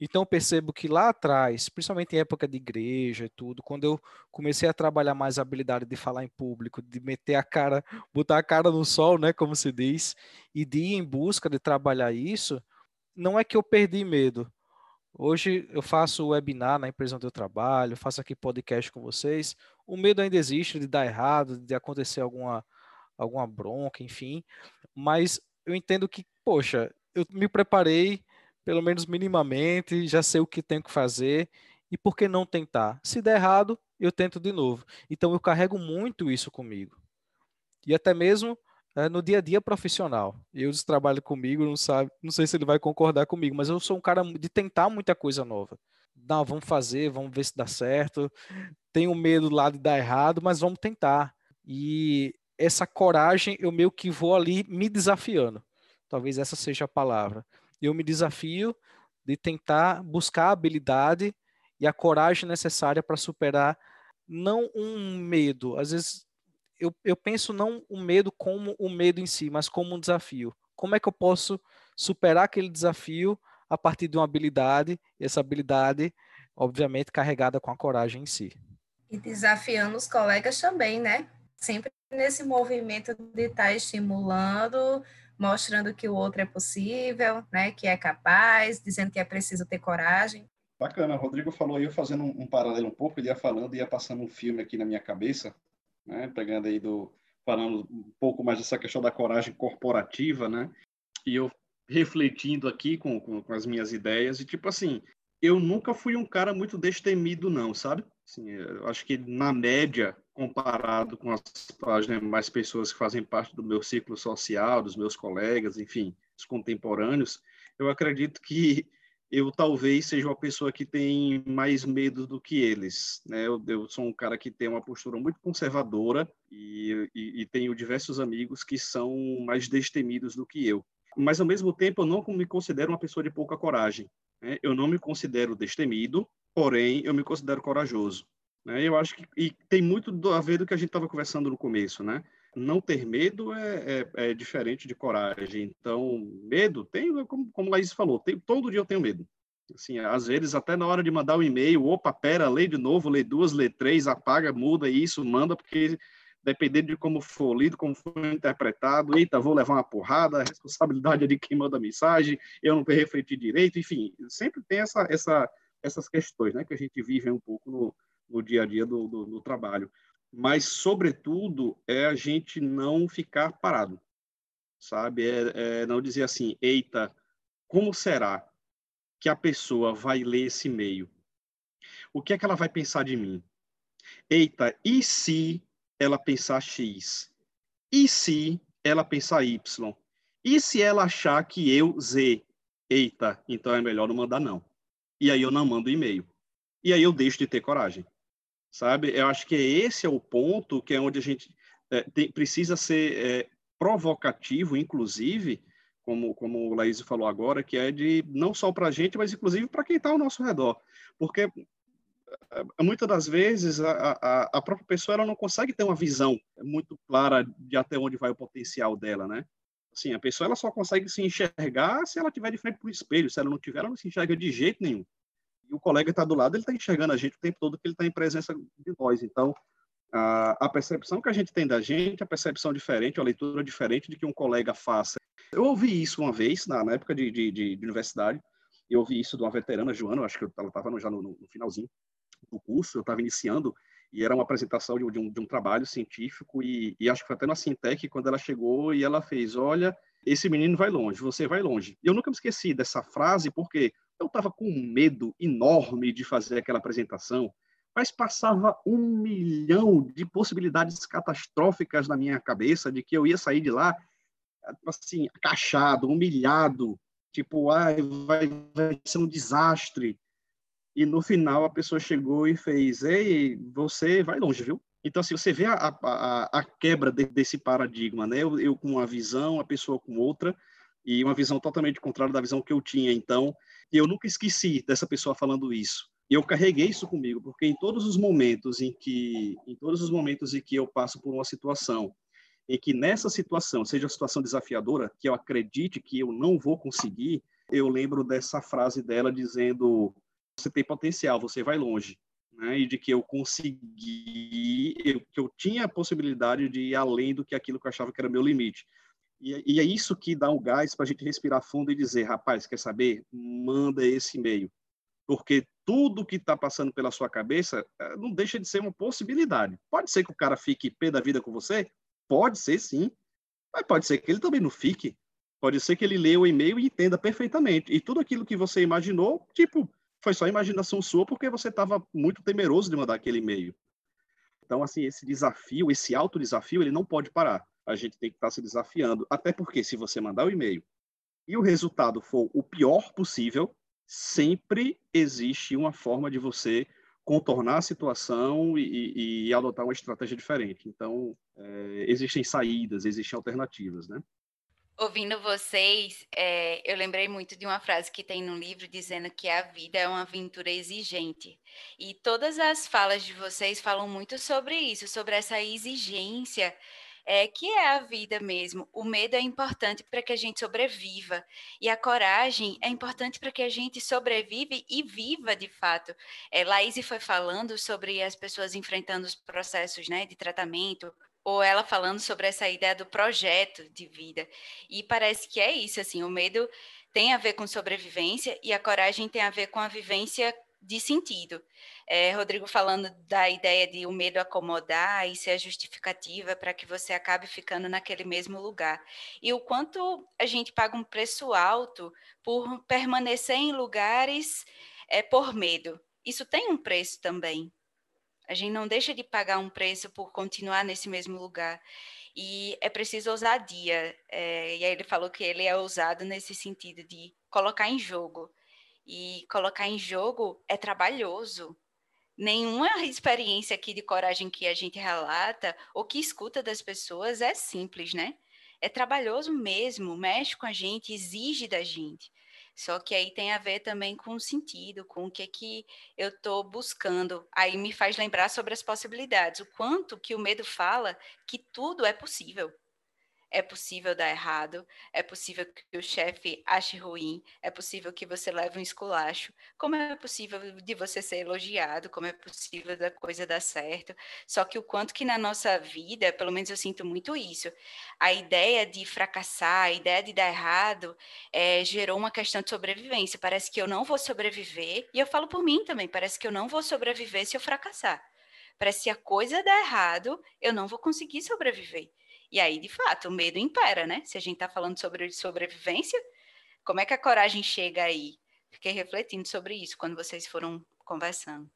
Então eu percebo que lá atrás, principalmente em época de igreja e tudo, quando eu comecei a trabalhar mais a habilidade de falar em público, de meter a cara, botar a cara no sol, né, como se diz, e de ir em busca de trabalhar isso, não é que eu perdi medo. Hoje eu faço webinar na empresa onde eu trabalho, faço aqui podcast com vocês. O medo ainda existe de dar errado, de acontecer alguma alguma bronca, enfim, mas eu entendo que, poxa, eu me preparei pelo menos minimamente, já sei o que tenho que fazer e por que não tentar? Se der errado, eu tento de novo. Então eu carrego muito isso comigo. E até mesmo é, no dia a dia profissional. Eu trabalho comigo, não sabe, não sei se ele vai concordar comigo, mas eu sou um cara de tentar muita coisa nova. Não, vamos fazer, vamos ver se dá certo. Tenho medo lá de dar errado, mas vamos tentar. E essa coragem eu meio que vou ali me desafiando. Talvez essa seja a palavra eu me desafio de tentar buscar a habilidade e a coragem necessária para superar não um medo, às vezes eu, eu penso não o medo como o medo em si, mas como um desafio. Como é que eu posso superar aquele desafio a partir de uma habilidade, e essa habilidade, obviamente, carregada com a coragem em si. E desafiando os colegas também, né? Sempre nesse movimento de estar tá estimulando, mostrando que o outro é possível, né, que é capaz, dizendo que é preciso ter coragem. Bacana, o Rodrigo falou aí, eu fazendo um, um, paralelo um pouco, ele ia falando, ia passando um filme aqui na minha cabeça, né, pegando aí do, falando um pouco mais dessa questão da coragem corporativa, né, e eu refletindo aqui com, com, com as minhas ideias, e tipo assim, eu nunca fui um cara muito destemido, não, sabe? Assim, eu acho que na média, comparado com as, as demais pessoas que fazem parte do meu ciclo social, dos meus colegas, enfim, os contemporâneos, eu acredito que eu talvez seja uma pessoa que tem mais medo do que eles. Né? Eu, eu sou um cara que tem uma postura muito conservadora e, e, e tenho diversos amigos que são mais destemidos do que eu. Mas, ao mesmo tempo, eu não me considero uma pessoa de pouca coragem. Né? Eu não me considero destemido, porém, eu me considero corajoso. Né? Eu acho que e tem muito a ver do que a gente estava conversando no começo, né? Não ter medo é, é, é, diferente de coragem. Então, medo, tem, como, como Laís falou, todo dia eu tenho medo. Assim, às vezes, até na hora de mandar o um e-mail, opa, pera, lê de novo, lê duas, lê três, apaga, muda isso, manda, porque dependendo de como for lido, como for interpretado, eita, vou levar uma porrada, a responsabilidade é de quem manda a mensagem, eu não refleti direito, enfim, sempre tem essa, essa, essas questões, né, que a gente vive um pouco no, no dia a dia do, do, do trabalho. Mas, sobretudo, é a gente não ficar parado, sabe? É, é não dizer assim, eita, como será que a pessoa vai ler esse e-mail? O que é que ela vai pensar de mim? Eita, e se ela pensar X? E se ela pensar Y? E se ela achar que eu Z? Eita, então é melhor não mandar não. E aí eu não mando e-mail. E aí eu deixo de ter coragem. Sabe? Eu acho que esse é o ponto que é onde a gente é, tem, precisa ser é, provocativo, inclusive, como, como o Laís falou agora, que é de não só para a gente, mas inclusive para quem está ao nosso redor. Porque é, muitas das vezes a, a, a, própria pessoa ela não consegue ter uma visão muito clara de até onde vai o potencial dela, né? Assim, a pessoa ela só consegue se enxergar se ela estiver de frente para o espelho, se ela não tiver, ela não se enxerga de jeito nenhum. E o colega está do lado, ele está enxergando a gente o tempo todo que ele está em presença de nós. Então, a, a percepção que a gente tem da gente, a percepção diferente, a leitura diferente de que um colega faça. Eu ouvi isso uma vez, na, na época de, de, de, de universidade, eu ouvi isso de uma veterana, Joana, acho que ela estava já no, no finalzinho, do curso, eu estava iniciando, e era uma apresentação de, um, de um, trabalho científico, e, e, acho que foi até na Sintec, quando ela chegou e ela fez, olha, esse menino vai longe, você vai longe. E eu nunca me esqueci dessa frase, porque eu estava com um medo enorme de fazer aquela apresentação, mas passava um milhão de possibilidades catastróficas na minha cabeça de que eu ia sair de lá, assim, acachado, humilhado, tipo, ah, vai, vai ser um desastre e no final a pessoa chegou e fez: Ei, você vai longe, viu? Então, assim, você vê a, a, a quebra de, desse paradigma, né? Eu, eu, com uma visão, a pessoa com outra, e uma visão totalmente contrária da visão que eu tinha. Então, eu nunca esqueci dessa pessoa falando isso. E eu carreguei isso comigo, porque em todos os momentos em que, em todos os momentos em que eu passo por uma situação, em que nessa situação, seja uma situação desafiadora, que eu acredite que eu não vou conseguir, eu lembro dessa frase dela dizendo: você tem potencial, você vai longe. Né? E de que eu consegui, eu, que eu tinha a possibilidade de ir além do que aquilo que eu achava que era meu limite. E, e é isso que dá um gás para a gente respirar fundo e dizer, rapaz, quer saber? Manda esse e-mail. Porque tudo que está passando pela sua cabeça eh, não deixa de ser uma possibilidade. Pode ser que o cara fique pé da vida com você? Pode ser, sim. Mas pode ser que ele também não fique. Pode ser que ele leia o e-mail e entenda perfeitamente. E tudo aquilo que você imaginou, tipo, foi só imaginação sua porque você estava muito temeroso de mandar aquele e-mail. Então, assim, esse desafio, esse alto desafio, ele não pode parar. A gente tem que estar tá se desafiando. Até porque, se você mandar o e-mail e o resultado for o pior possível, sempre existe uma forma de você contornar a situação e, e, e adotar uma estratégia diferente. Então, é, existem saídas, existem alternativas, né? Ouvindo vocês, é, eu lembrei muito de uma frase que tem no livro dizendo que a vida é uma aventura exigente. E todas as falas de vocês falam muito sobre isso, sobre essa exigência é, que é a vida mesmo. O medo é importante para que a gente sobreviva, e a coragem é importante para que a gente sobreviva e viva de fato. É, Laís foi falando sobre as pessoas enfrentando os processos né, de tratamento ou ela falando sobre essa ideia do projeto de vida. E parece que é isso, assim, o medo tem a ver com sobrevivência e a coragem tem a ver com a vivência de sentido. É, Rodrigo falando da ideia de o medo acomodar e ser a justificativa para que você acabe ficando naquele mesmo lugar. E o quanto a gente paga um preço alto por permanecer em lugares é, por medo. Isso tem um preço também. A gente não deixa de pagar um preço por continuar nesse mesmo lugar. E é preciso ousadia. É, e aí ele falou que ele é ousado nesse sentido de colocar em jogo. E colocar em jogo é trabalhoso. Nenhuma experiência aqui de coragem que a gente relata ou que escuta das pessoas é simples, né? É trabalhoso mesmo, mexe com a gente, exige da gente. Só que aí tem a ver também com o sentido, com o que que eu estou buscando. Aí me faz lembrar sobre as possibilidades, o quanto que o medo fala que tudo é possível é possível dar errado, é possível que o chefe ache ruim, é possível que você leve um esculacho, como é possível de você ser elogiado, como é possível da coisa dar certo. Só que o quanto que na nossa vida, pelo menos eu sinto muito isso, a ideia de fracassar, a ideia de dar errado, é, gerou uma questão de sobrevivência. Parece que eu não vou sobreviver, e eu falo por mim também, parece que eu não vou sobreviver se eu fracassar. Parece que se a coisa der errado, eu não vou conseguir sobreviver. E aí, de fato, o medo impera, né? Se a gente está falando sobre sobrevivência, como é que a coragem chega aí? Fiquei refletindo sobre isso quando vocês foram conversando.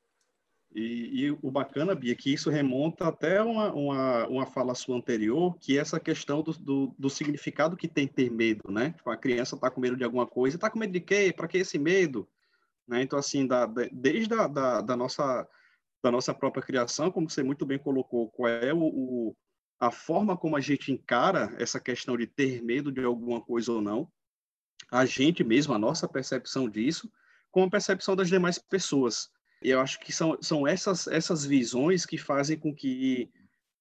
E, e, o bacana, Bia, é que isso remonta até uma, uma, uma fala sua anterior, que é essa questão do, do, do significado que tem ter medo, né? Tipo, a criança está com medo de alguma coisa, está com medo de quê? Para que esse medo? Né? Então, assim, da, desde a da, da, nossa, da nossa própria criação, como você muito bem colocou, qual é o, o a forma como a gente encara essa questão de ter medo de alguma coisa ou não, a gente mesmo, a nossa percepção disso, com a percepção das demais pessoas. E eu acho que são, são essas, essas visões que fazem com que,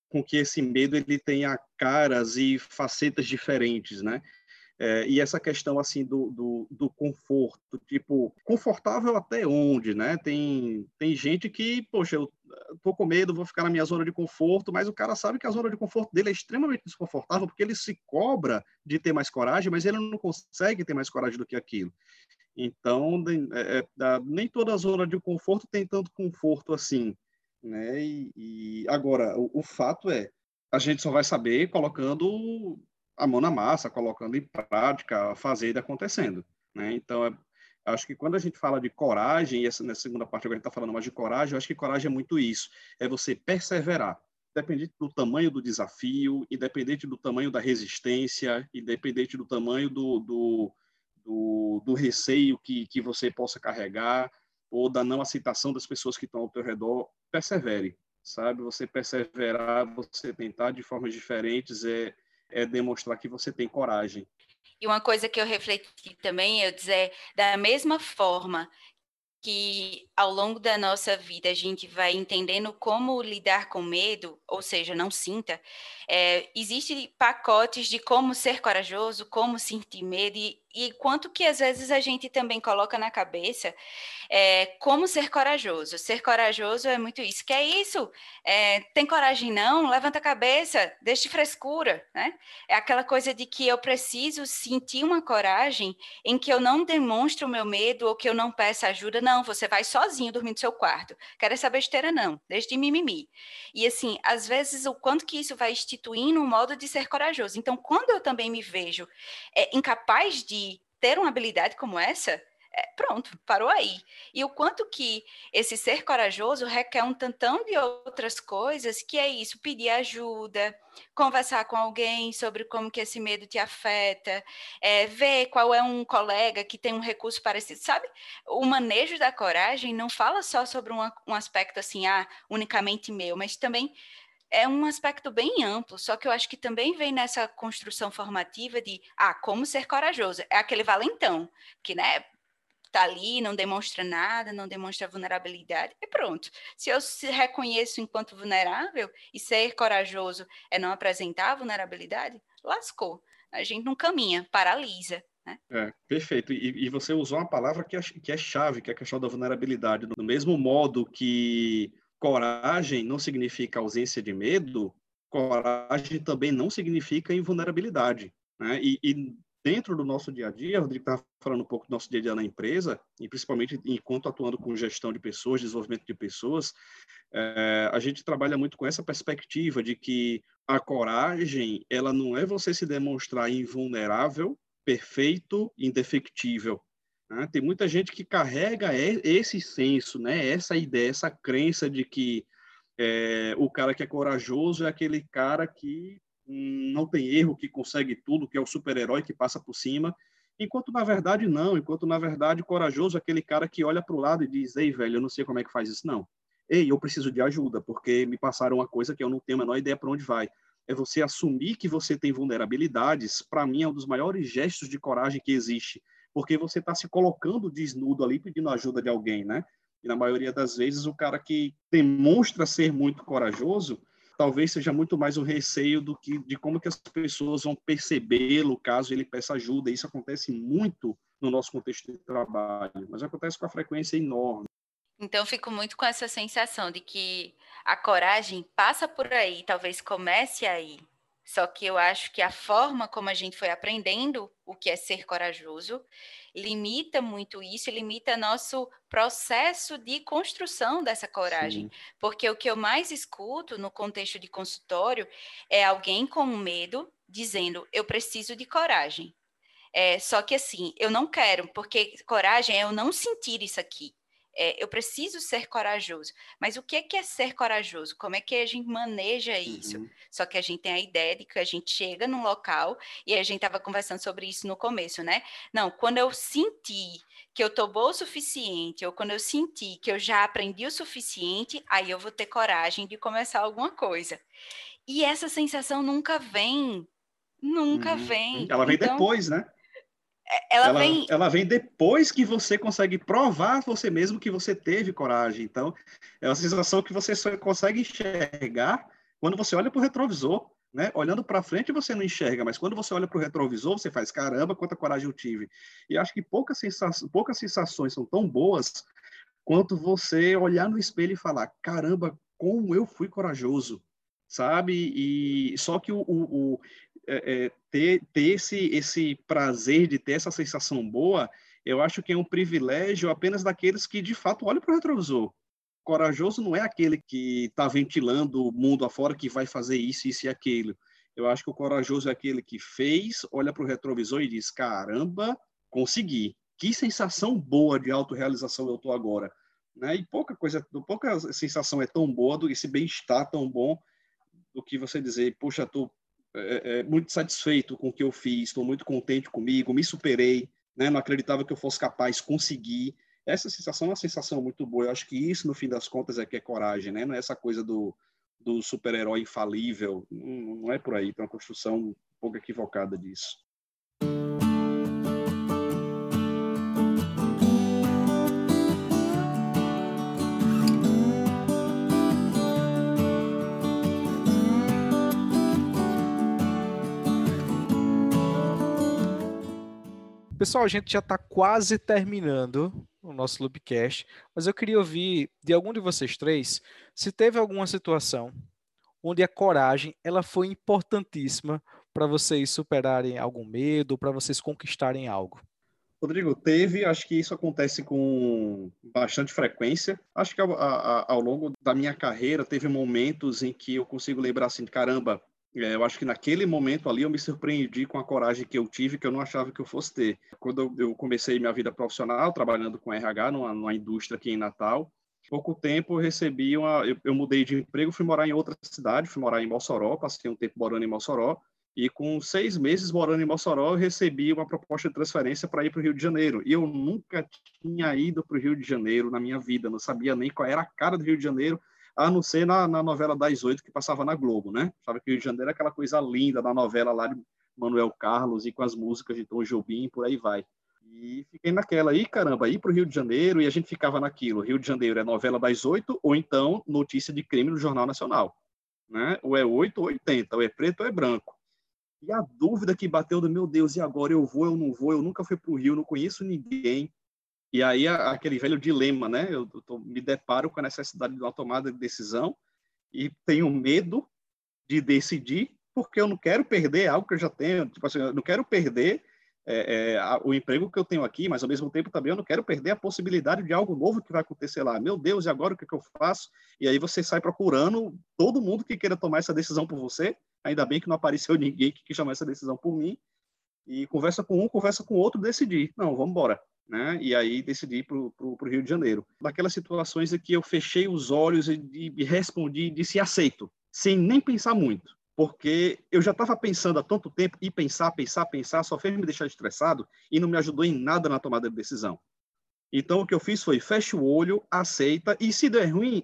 com que esse medo ele tenha caras e facetas diferentes, né? É, e essa questão assim do, do, do, conforto, tipo, confortável até onde, né? Tem, tem gente que, poxa, eu tô com medo, vou ficar na minha zona de conforto, mas o cara sabe que a zona de conforto dele é extremamente desconfortável porque ele se cobra de ter mais coragem, mas ele não consegue ter mais coragem do que aquilo. Então, é, é, nem toda zona de conforto tem tanto conforto assim, né? E, e agora, o, o fato é, a gente só vai saber colocando a mão na massa, colocando em prática, fazer acontecendo. Né? Então, é, acho que quando a gente fala de coragem, e essa, nessa segunda parte agora a gente está falando mais de coragem, eu acho que coragem é muito isso, é você perseverar, independente do tamanho do desafio, independente do tamanho da resistência, independente do tamanho do, do, do, do receio que, que você possa carregar, ou da não aceitação das pessoas que estão ao teu redor, persevere, sabe? Você perseverar, você tentar de formas diferentes, é, é demonstrar que você tem coragem. E uma coisa que eu refleti também, eu dizer, da mesma forma que ao longo da nossa vida a gente vai entendendo como lidar com medo, ou seja, não sinta, é, existem pacotes de como ser corajoso, como sentir medo, e, e quanto que às vezes a gente também coloca na cabeça é, como ser corajoso. Ser corajoso é muito isso. Que é isso? É, tem coragem não? Levanta a cabeça, deixe frescura, né? É aquela coisa de que eu preciso sentir uma coragem em que eu não demonstro o meu medo ou que eu não peço ajuda. Não, você vai sozinho dormir no seu quarto. Quero essa besteira não, deixe de mimimi. E assim, às vezes o quanto que isso vai instituindo um modo de ser corajoso. Então, quando eu também me vejo é, incapaz de ter uma habilidade como essa, é, pronto, parou aí. E o quanto que esse ser corajoso requer um tantão de outras coisas, que é isso, pedir ajuda, conversar com alguém sobre como que esse medo te afeta, é, ver qual é um colega que tem um recurso parecido, sabe? O manejo da coragem não fala só sobre um, um aspecto assim, ah, unicamente meu, mas também é um aspecto bem amplo, só que eu acho que também vem nessa construção formativa de, ah, como ser corajoso. É aquele valentão, que, né, tá ali, não demonstra nada, não demonstra vulnerabilidade, e pronto. Se eu se reconheço enquanto vulnerável e ser corajoso é não apresentar vulnerabilidade, lascou. A gente não caminha, paralisa. Né? É, perfeito. E, e, você usou uma palavra que é, que é chave, que é a questão da vulnerabilidade. Do mesmo modo que coragem não significa ausência de medo, coragem também não significa invulnerabilidade. Né? E, e, dentro do nosso dia a dia, o Rodrigo estava falando um pouco do nosso dia a dia na empresa, e principalmente enquanto atuando com gestão de pessoas, desenvolvimento de pessoas, é, a gente trabalha muito com essa perspectiva de que a coragem, ela não é você se demonstrar invulnerável, perfeito, indefectível. Né? Tem muita gente que carrega esse senso, né? essa ideia, essa crença de que é, o cara que é corajoso é aquele cara que não tem erro, que consegue tudo, que é o super-herói que passa por cima, enquanto na verdade não, enquanto na verdade corajoso é aquele cara que olha para o lado e diz, ei velho, eu não sei como é que faz isso não. Ei, eu preciso de ajuda, porque me passaram uma coisa que eu não tenho a menor ideia para onde vai. É você assumir que você tem vulnerabilidades, para mim é um dos maiores gestos de coragem que existe, porque você está se colocando desnudo ali pedindo ajuda de alguém, né? E na maioria das vezes o cara que demonstra ser muito corajoso, talvez seja muito mais o receio do que de como que as pessoas vão percebê-lo caso ele peça ajuda. Isso acontece muito no nosso contexto de trabalho, mas acontece com a frequência enorme. Então, fico muito com essa sensação de que a coragem passa por aí, talvez comece aí. Só que eu acho que a forma como a gente foi aprendendo o que é ser corajoso limita muito isso, limita nosso processo de construção dessa coragem. Sim. Porque o que eu mais escuto no contexto de consultório é alguém com medo dizendo: eu preciso de coragem. É, só que assim, eu não quero, porque coragem é eu não sentir isso aqui. É, eu preciso ser corajoso. Mas o que é ser corajoso? Como é que a gente maneja isso? Uhum. Só que a gente tem a ideia de que a gente chega num local, e a gente estava conversando sobre isso no começo, né? Não, quando eu senti que eu estou boa o suficiente, ou quando eu senti que eu já aprendi o suficiente, aí eu vou ter coragem de começar alguma coisa. E essa sensação nunca vem. Nunca uhum. vem. Ela vem então, depois, né? É, ela, ela, vem... ela vem depois que você consegue provar você mesmo que você teve coragem. Então, é uma sensação que você só consegue enxergar quando você olha para o retrovisor. Né? Olhando para frente você não enxerga, mas quando você olha para o retrovisor, você faz caramba, quanta coragem eu tive. E acho que poucas, sensações, poucas sensações são tão boas quanto você olhar no espelho e falar: caramba, como eu fui corajoso, sabe? E só que o, o, o é, é, ter, ter esse, esse prazer de ter essa sensação boa, eu acho que é um privilégio apenas daqueles que de fato olham para o retrovisor. Corajoso não é aquele que está ventilando o mundo afora que vai fazer isso, isso e aquilo. Eu acho que o corajoso é aquele que fez, olha para o retrovisor e diz: caramba, consegui. Que sensação boa de autorrealização eu estou agora. Né? E pouca coisa, pouca sensação é tão boa, esse bem-estar tão bom, do que você dizer, puxa, estou é, é, muito satisfeito com o que eu fiz, estou muito contente comigo, me superei, né? não acreditava que eu fosse capaz, consegui. Essa sensação é uma sensação muito boa. Eu acho que isso, no fim das contas, é que é coragem, né? Não é essa coisa do, do super-herói infalível. Não, não é por aí. Tem uma construção um pouco equivocada disso. Pessoal, a gente já está quase terminando o nosso Loopcast, mas eu queria ouvir de algum de vocês três se teve alguma situação onde a coragem ela foi importantíssima para vocês superarem algum medo, para vocês conquistarem algo. Rodrigo, teve, acho que isso acontece com bastante frequência. Acho que ao, ao, longo da minha carreira teve momentos em que eu consigo lembrar assim, caramba, eu acho que naquele momento ali eu me surpreendi com a coragem que eu tive, que eu não achava que eu fosse ter. Quando eu comecei minha vida profissional, trabalhando com RH numa, numa indústria aqui em Natal, pouco tempo eu recebi uma. Eu, eu, mudei de emprego, fui morar em outra cidade, fui morar em Mossoró, passei um tempo morando em Mossoró, e com seis meses morando em Mossoró, eu recebi uma proposta de transferência para ir para o Rio de Janeiro. E eu nunca tinha ido para o Rio de Janeiro na minha vida, não sabia nem qual era a cara do Rio de Janeiro a não ser na, na novela das oito que passava na Globo, né? Sabe que o Rio de Janeiro é aquela coisa linda da novela lá de Manuel Carlos e com as músicas de Tom Jobim, por aí vai. E fiquei naquela aí, caramba, ir para o Rio de Janeiro e a gente ficava naquilo. Rio de Janeiro é novela das oito ou então notícia de crime no Jornal Nacional. Né? Ou é oito ou oitenta, ou é preto ou é branco. E a dúvida que bateu do meu Deus, e agora eu vou, eu não vou, eu nunca fui para o Rio, não conheço ninguém, e aí aquele velho dilema, né? Eu tô, me deparo com a necessidade de uma tomada de decisão e tenho medo de decidir, porque eu não quero perder algo que eu já tenho, tipo assim, eu não quero perder é, é, o emprego que eu tenho aqui, mas ao mesmo tempo também eu não quero perder a possibilidade de algo novo que vai acontecer lá. Meu Deus, e agora o que, que eu faço? E aí você sai procurando todo mundo que queira tomar essa decisão por você. Ainda bem que não apareceu ninguém que quis tomar essa decisão por mim. E conversa com um, conversa com outro, decidir. Não, vamos embora. Né? E aí decidi para o Rio de Janeiro. Daquelas situações em que eu fechei os olhos e, e respondi disse aceito, sem nem pensar muito porque eu já estava pensando há tanto tempo e pensar, pensar, pensar, só fez me deixar estressado e não me ajudou em nada na tomada de decisão. Então, o que eu fiz foi, fecha o olho, aceita, e se der ruim,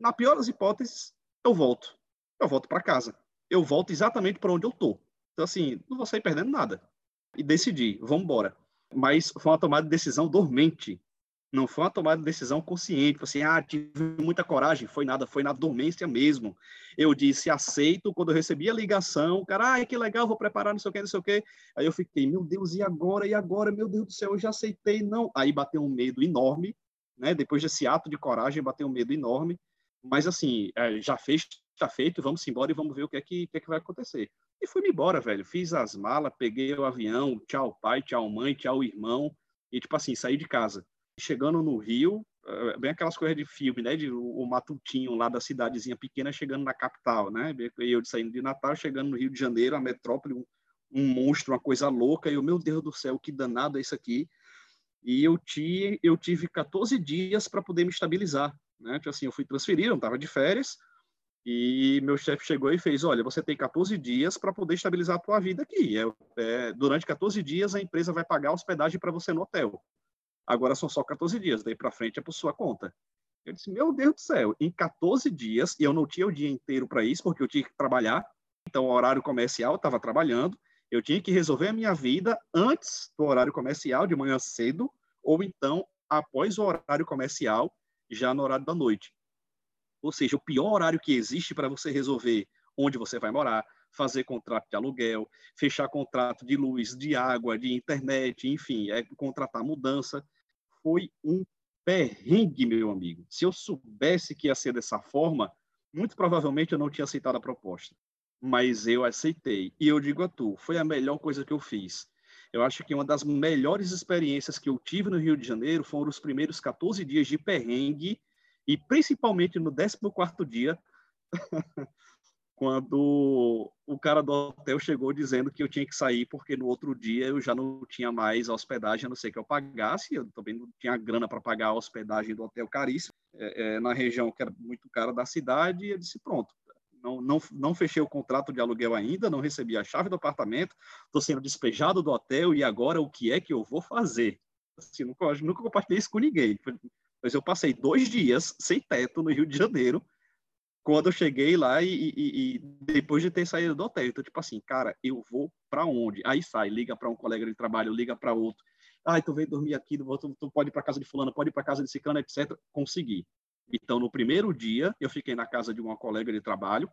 na pior das hipóteses, eu volto. Eu volto para casa. Eu volto exatamente para onde eu tô. Então, assim, não vou sair perdendo nada. E decidi, vamos embora. Mas foi uma tomada de decisão dormente. Não foi uma tomada de decisão consciente, assim, ah, tive muita coragem, foi nada, foi na dormência mesmo. Eu disse, aceito, quando eu recebi a ligação, cara, ai, que legal, vou preparar, não sei o que, não sei o que. Aí eu fiquei, meu Deus, e agora, e agora, meu Deus do céu, eu já aceitei, não. Aí bateu um medo enorme, né, depois desse ato de coragem, bateu um medo enorme, mas assim, é, já fez, já feito, vamos embora e vamos ver o que é que, que, é que vai acontecer. E fui embora, velho, fiz as malas, peguei o avião, tchau pai, tchau mãe, tchau irmão, e tipo assim, saí de casa chegando no Rio, eh, bem aquelas coisas de filme, né? De o, matutinho lá da cidadezinha pequena chegando na capital, né? E eu saindo de Natal, chegando no Rio de Janeiro, a metrópole, um, um monstro, uma coisa louca. E eu, meu Deus do céu, que danado é isso aqui. E eu, ti, eu tive 14 dias para poder me estabilizar, né? Tipo assim, eu fui transferido, eu estava de férias, e meu chefe chegou e fez: Olha, você tem 14 dias para poder estabilizar a tua vida aqui. É, é, durante 14 dias, a empresa vai pagar hospedagem para você no hotel. Agora são só 14 dias, daí para frente é por sua conta. Eu disse, meu Deus do céu, em 14 dias, e eu não tinha o dia inteiro para isso, porque eu tinha que trabalhar, então o horário comercial estava trabalhando, eu tinha que resolver a minha vida antes do horário comercial, de manhã cedo, ou então após o horário comercial, já no horário da noite. Ou seja, o pior horário que existe para você resolver onde você vai morar, fazer contrato de aluguel, fechar contrato de luz, de água, de internet, enfim, é contratar mudança foi um perrengue, meu amigo. Se eu soubesse que ia ser dessa forma, muito provavelmente eu não tinha aceitado a proposta. Mas eu aceitei. E eu digo a tu, foi a melhor coisa que eu fiz. Eu acho que uma das melhores experiências que eu tive no Rio de Janeiro foram os primeiros 14 dias de perrengue e principalmente no 14º dia, quando o cara do hotel chegou dizendo que eu tinha que sair porque no outro dia eu já não tinha mais hospedagem, a não ser que eu pagasse, eu também não tinha grana para pagar a hospedagem do hotel caríssimo, é, é, na região que era muito cara da cidade, e eu disse, pronto, não, não, não fechei o contrato de aluguel ainda, não recebi a chave do apartamento, estou sendo despejado do hotel, e agora o que é que eu vou fazer? Assim, nunca, nunca compartilhei isso com ninguém, mas eu passei dois dias sem teto no Rio de Janeiro, quando eu cheguei lá e, e, e, depois de ter saído do hotel, então tipo assim, cara, eu vou para onde? Aí sai, liga para um colega de trabalho, liga para outro. Ah, tu veio dormir aqui, tu, tu pode ir para casa de fulano, pode ir para casa de ciclano, etc. Consegui. Então, no primeiro dia, eu fiquei na casa de uma colega de trabalho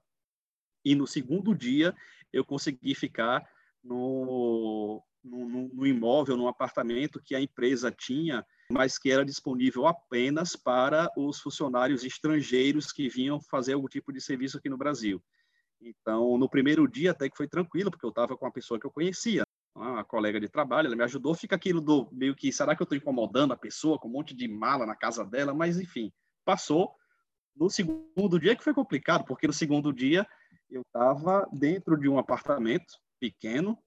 e no segundo dia eu consegui ficar no, no, no imóvel, no apartamento que a empresa tinha mas que era disponível apenas para os funcionários estrangeiros que vinham fazer algum tipo de serviço aqui no Brasil. Então, no primeiro dia até que foi tranquilo, porque eu estava com uma pessoa que eu conhecia, uma colega de trabalho, ela me ajudou, fica aquilo do meio que, será que eu estou incomodando a pessoa com um monte de mala na casa dela? Mas, enfim, passou. No segundo dia que foi complicado, porque no segundo dia eu estava dentro de um apartamento pequeno,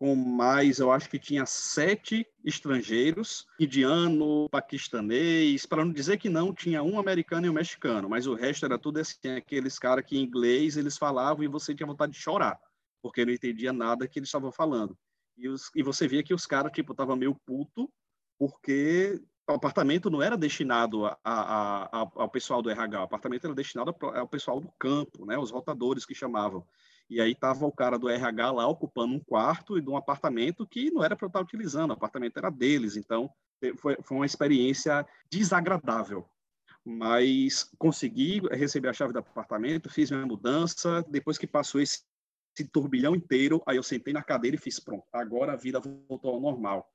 com mais, eu acho que tinha sete estrangeiros, indiano, paquistanês, para não dizer que não, tinha um americano e um mexicano, mas o resto era tudo assim, aqueles caras que em inglês eles falavam e você tinha vontade de chorar, porque não entendia nada que eles estavam falando. E, os, e você via que os caras, tipo, estavam meio puto, porque o apartamento não era destinado a, a, a, ao pessoal do RH, o apartamento era destinado ao pessoal do campo, né, os rotadores que chamavam. E aí tava o cara do RH lá ocupando um quarto e de um apartamento que não era para eu estar utilizando, o apartamento era deles. Então, foi, foi uma experiência desagradável. Mas consegui receber a chave do apartamento, fiz minha mudança. Depois que passou esse, esse turbilhão inteiro, aí eu sentei na cadeira e fiz: pronto, agora a vida voltou ao normal.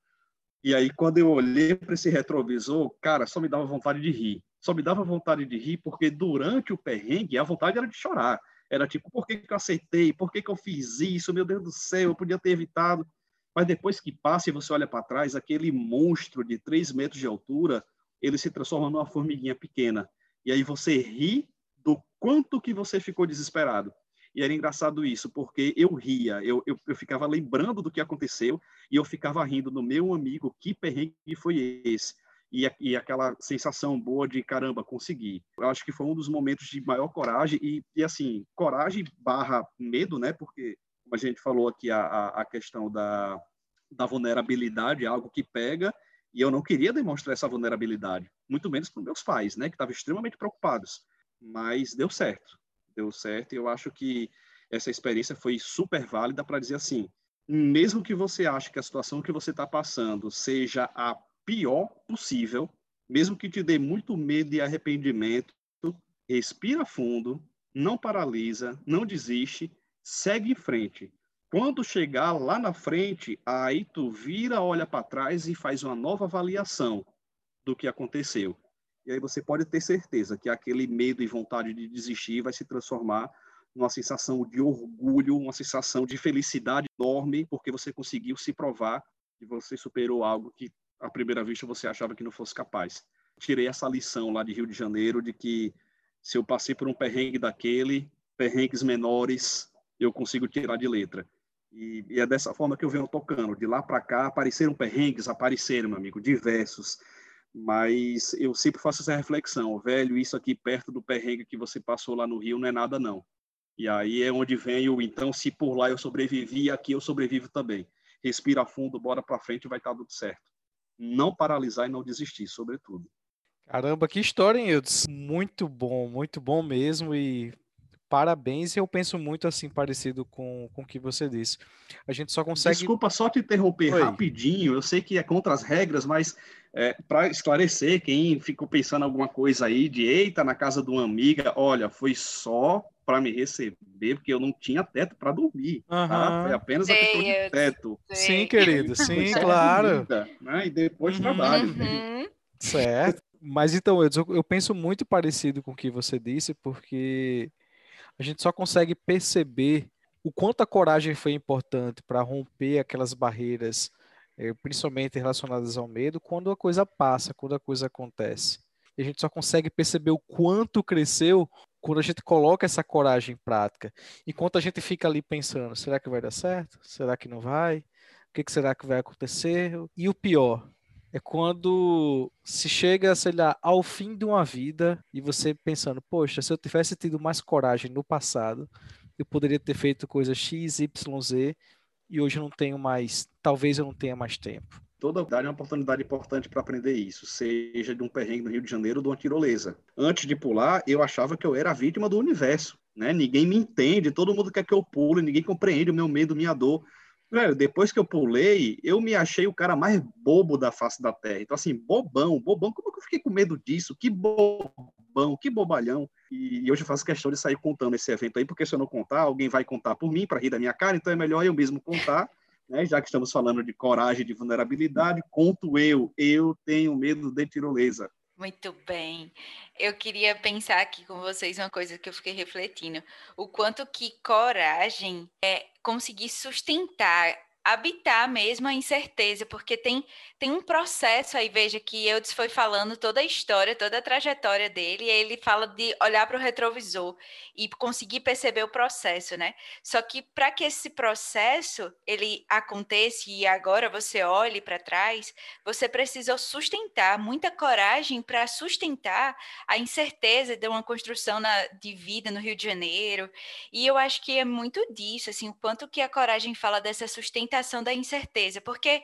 E aí, quando eu olhei para esse retrovisor, cara, só me dava vontade de rir. Só me dava vontade de rir porque durante o perrengue a vontade era de chorar era tipo, por que, que eu aceitei? Por que, que eu fiz isso? Meu Deus do céu, eu podia ter evitado. Mas depois que passa e você olha para trás, aquele monstro de 3 metros de altura, ele se transforma numa formiguinha pequena. E aí você ri do quanto que você ficou desesperado. E era engraçado isso, porque eu ria, eu, eu, eu, ficava lembrando do que aconteceu e eu ficava rindo do meu amigo, que perrengue foi esse? E, e aquela sensação boa de, caramba, consegui. Eu acho que foi um dos momentos de maior coragem e, e assim, coragem barra medo, né? Porque, como a gente falou aqui, a, a questão da, da vulnerabilidade é algo que pega e eu não queria demonstrar essa vulnerabilidade, muito menos para meus pais, né? Que estavam extremamente preocupados. Mas deu certo deu certo. E eu acho que essa experiência foi super válida para dizer assim: mesmo que você ache que a situação que você está passando seja a pior possível, mesmo que te dê muito medo e arrependimento, respira fundo, não paralisa, não desiste, segue em frente. Quando chegar lá na frente, aí tu vira, olha para trás e faz uma nova avaliação do que aconteceu. E aí você pode ter certeza que aquele medo e vontade de desistir vai se transformar numa sensação de orgulho, uma sensação de felicidade enorme, porque você conseguiu se provar que você superou algo que à primeira vista você achava que não fosse capaz. Tirei essa lição lá de Rio de Janeiro de que se eu passei por um perrengue daquele, perrengues menores, eu consigo tirar de letra. E, e é dessa forma que eu venho tocando. De lá para cá, apareceram perrengues, apareceram, meu amigo, diversos mas eu sempre faço essa reflexão, velho, isso aqui perto do perrengue que você passou lá no Rio não é nada não. E aí é onde vem o então, se por lá eu sobrevivi, aqui eu sobrevivo também. Respira fundo, bora para frente, vai estar tá tudo certo. Não paralisar e não desistir, sobretudo. Caramba, que história, hein, Eudes? Muito bom, muito bom mesmo e parabéns. Eu penso muito assim, parecido com, com o que você disse. A gente só consegue. Desculpa só te interromper Oi. rapidinho. Eu sei que é contra as regras, mas é, para esclarecer quem ficou pensando alguma coisa aí de eita, na casa de uma amiga, olha, foi só para me receber, porque eu não tinha teto para dormir. Uhum. Tá? Foi apenas a questão de teto. Sim, querido, sim, claro. Vida, né? E depois uhum. trabalho. Uhum. Certo. Mas então, eu, eu penso muito parecido com o que você disse, porque a gente só consegue perceber o quanto a coragem foi importante para romper aquelas barreiras, eh, principalmente relacionadas ao medo, quando a coisa passa, quando a coisa acontece. E a gente só consegue perceber o quanto cresceu quando a gente coloca essa coragem em prática. Enquanto a gente fica ali pensando, será que vai dar certo? Será que não vai? O que será que vai acontecer? E o pior, é quando se chega, sei lá, ao fim de uma vida e você pensando, poxa, se eu tivesse tido mais coragem no passado, eu poderia ter feito coisa X, Y, Z e hoje eu não tenho mais, talvez eu não tenha mais tempo. Toda oportunidade é uma oportunidade importante para aprender isso, seja de um perrengue no Rio de Janeiro ou de uma tirolesa. Antes de pular, eu achava que eu era a vítima do universo, né? Ninguém me entende, todo mundo quer que eu pule, ninguém compreende o meu medo, minha dor. Velho, depois que eu pulei, eu me achei o cara mais bobo da face da terra. Então, assim, bobão, bobão. Como que eu fiquei com medo disso? Que bobão, que bobalhão. E, hoje eu faço questão de sair contando esse evento aí, porque se eu não contar, alguém vai contar por mim, para rir da minha cara. Então é melhor eu mesmo contar, né? Já que estamos falando de coragem, de vulnerabilidade, conto eu. Eu tenho medo de tirolesa. Muito bem. Eu queria pensar aqui com vocês uma coisa que eu fiquei refletindo. O quanto que coragem é conseguir sustentar habitar mesmo a incerteza, porque tem, tem um processo aí, veja que Eudes foi falando toda a história, toda a trajetória dele, e ele fala de olhar para o retrovisor e conseguir perceber o processo, né? Só que para que esse processo ele aconteça e agora você olhe para trás, você precisa sustentar muita coragem para sustentar a incerteza de uma construção na, de vida no Rio de Janeiro. E eu acho que é muito disso, assim, o quanto que a coragem fala dessa sustentação aceitação da incerteza, porque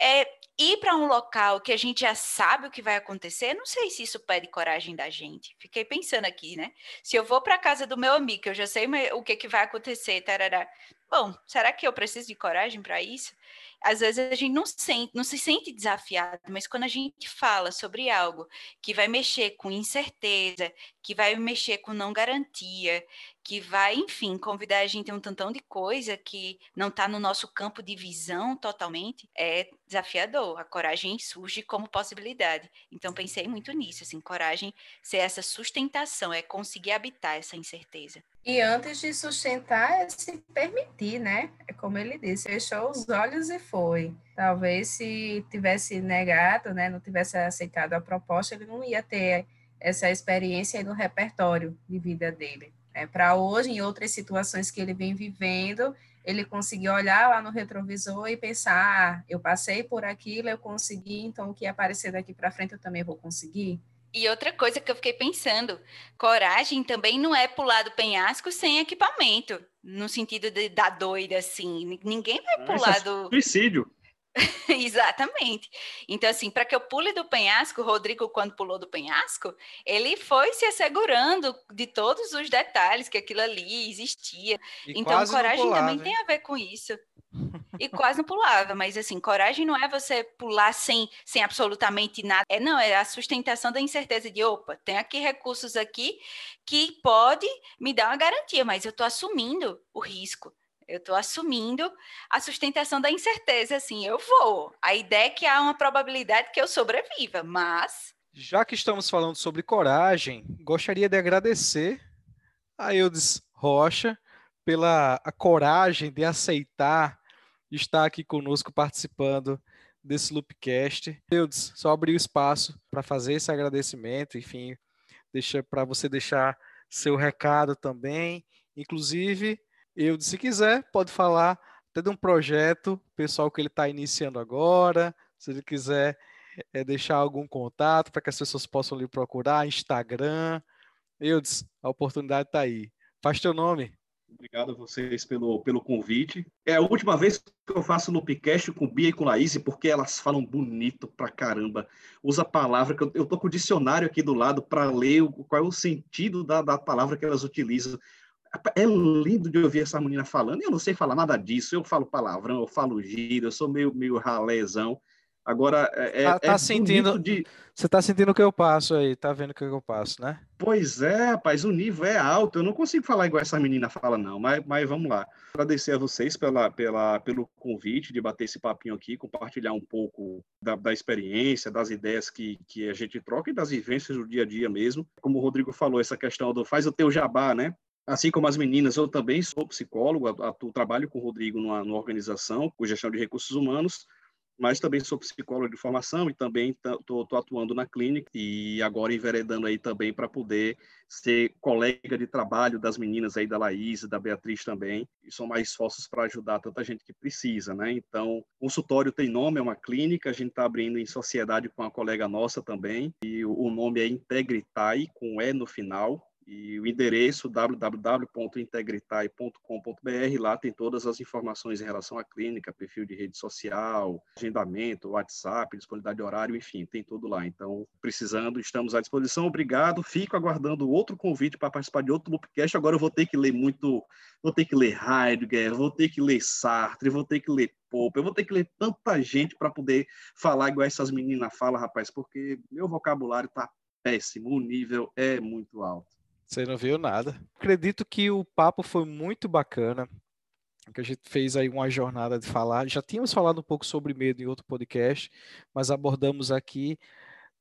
é, ir para um local que a gente já sabe o que vai acontecer, não sei se isso pede coragem da gente. Fiquei pensando aqui, né? Se eu vou para a casa do meu amigo, eu já sei o que, que vai acontecer, tarará. Bom, será que eu preciso de coragem para isso? Às vezes a gente não, sente, não se sente desafiado, mas quando a gente fala sobre algo que vai mexer com incerteza, que vai mexer com não garantia, que vai, enfim, convidar a gente a um tantão de coisa que não está no nosso campo de visão totalmente, é desafiador. A coragem surge como possibilidade. Então, pensei muito nisso, assim, coragem ser essa sustentação, é conseguir habitar essa incerteza. E antes de sustentar, é se permitir, né? É como ele disse, fechou os olhos e foi. Talvez se tivesse negado, né, não tivesse aceitado a proposta, ele não ia ter essa experiência no repertório de vida dele. É, Para hoje, em outras situações que ele vem vivendo, ele conseguir olhar lá no retrovisor e pensar: ah, eu passei por aquilo, eu consegui, então o que aparecer daqui para frente eu também vou conseguir. E outra coisa que eu fiquei pensando, coragem também não é pular do penhasco sem equipamento, no sentido de dar doida assim. Ninguém vai pular é do suicídio. Exatamente. Então, assim, para que eu pule do penhasco, o Rodrigo, quando pulou do penhasco, ele foi se assegurando de todos os detalhes que aquilo ali existia. E então, coragem pulava, também hein? tem a ver com isso. E quase não pulava, mas assim, coragem não é você pular sem, sem absolutamente nada. É não, é a sustentação da incerteza de, opa, tem aqui recursos aqui que pode me dar uma garantia, mas eu estou assumindo o risco. Eu estou assumindo a sustentação da incerteza, assim, eu vou. A ideia é que há uma probabilidade que eu sobreviva, mas Já que estamos falando sobre coragem, gostaria de agradecer a Eudes Rocha pela a coragem de aceitar estar aqui conosco participando desse Loopcast. Eudes, só abrir o espaço para fazer esse agradecimento, enfim, deixa para você deixar seu recado também. Inclusive, Eudes, se quiser, pode falar até de um projeto pessoal que ele está iniciando agora, se ele quiser é, deixar algum contato para que as pessoas possam lhe procurar, Instagram. Eudes, a oportunidade está aí. Faz teu nome. Obrigado a vocês pelo, pelo convite. É a última vez que eu faço Loopcast com Bia e com Laís, porque elas falam bonito pra caramba. Usa a palavra, que eu, eu tô com o dicionário aqui do lado para ler o, qual é o sentido da, da palavra que elas utilizam. É lindo de ouvir essa menina falando. Eu não sei falar nada disso. Eu falo palavrão, eu falo giro, eu sou meio, meio ralézão. Agora, é, Tá- tá é sentindo- de... Você está sentindo o que eu passo aí, tá vendo o que eu passo, né? Pois é, rapaz, o nível é alto. Eu não consigo falar igual essa menina fala, não, mas, mas vamos lá. Agradecer a vocês pela, pela, pelo convite de bater esse papinho aqui, compartilhar um pouco da, da experiência, das ideias que, que a gente troca e das vivências do dia a dia mesmo. Como o Rodrigo falou, essa questão do faz o teu jabá, né? Assim como as meninas, eu também sou psicólogo, atuo, trabalho com o Rodrigo numa, numa organização com gestão de recursos humanos, mas também sou psicólogo de formação e também estou atuando na clínica e agora enveredando aí também para poder ser colega de trabalho das meninas aí da Laís, da Beatriz também, e são mais esforços para ajudar tanta gente que precisa, né? Então, o consultório tem nome, é uma clínica, a gente está abrindo em sociedade com uma colega nossa também, e o nome é Integritai, com E no final, e o endereço www.integritai.com.br, lá tem todas as informações em relação à clínica, perfil de rede social, agendamento, WhatsApp, disponibilidade de horário, enfim, tem tudo lá. Então, precisando, estamos à disposição. Obrigado. Fico aguardando outro convite para participar de outro Loopcast. Agora eu vou ter que ler muito, vou ter que ler Heidegger, vou ter que ler Sartre, vou ter que ler Pope, eu vou ter que ler tanta gente para poder falar igual essas meninas falam, rapaz, porque meu vocabulário está péssimo, o nível é muito alto. Você não viu nada. Acredito que o papo foi muito bacana. Que a gente fez aí uma jornada de falar. Já tínhamos falado um pouco sobre medo em outro podcast, mas abordamos aqui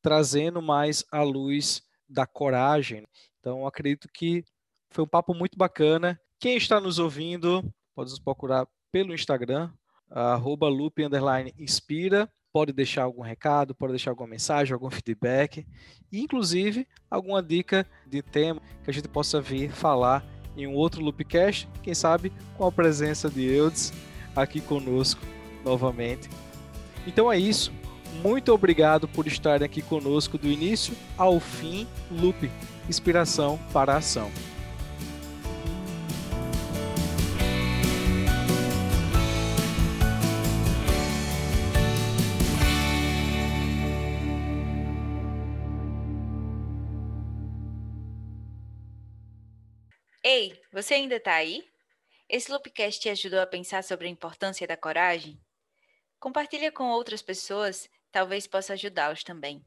trazendo mais a luz da coragem. Então, acredito que foi um papo muito bacana. Quem está nos ouvindo, pode nos procurar pelo Instagram, arroba loop, inspira pode deixar algum recado, pode deixar alguma mensagem, algum feedback, e inclusive alguma dica de tema que a gente possa vir falar em um outro Loopcast, quem sabe com a presença de Eudes aqui conosco novamente. Então é isso. Muito obrigado por estarem aqui conosco do início ao fim. Loop, inspiração para a ação. Ei, você ainda está aí? Esse Loopcast te ajudou a pensar sobre a importância da coragem? Compartilha com outras pessoas, talvez possa ajudá-los também.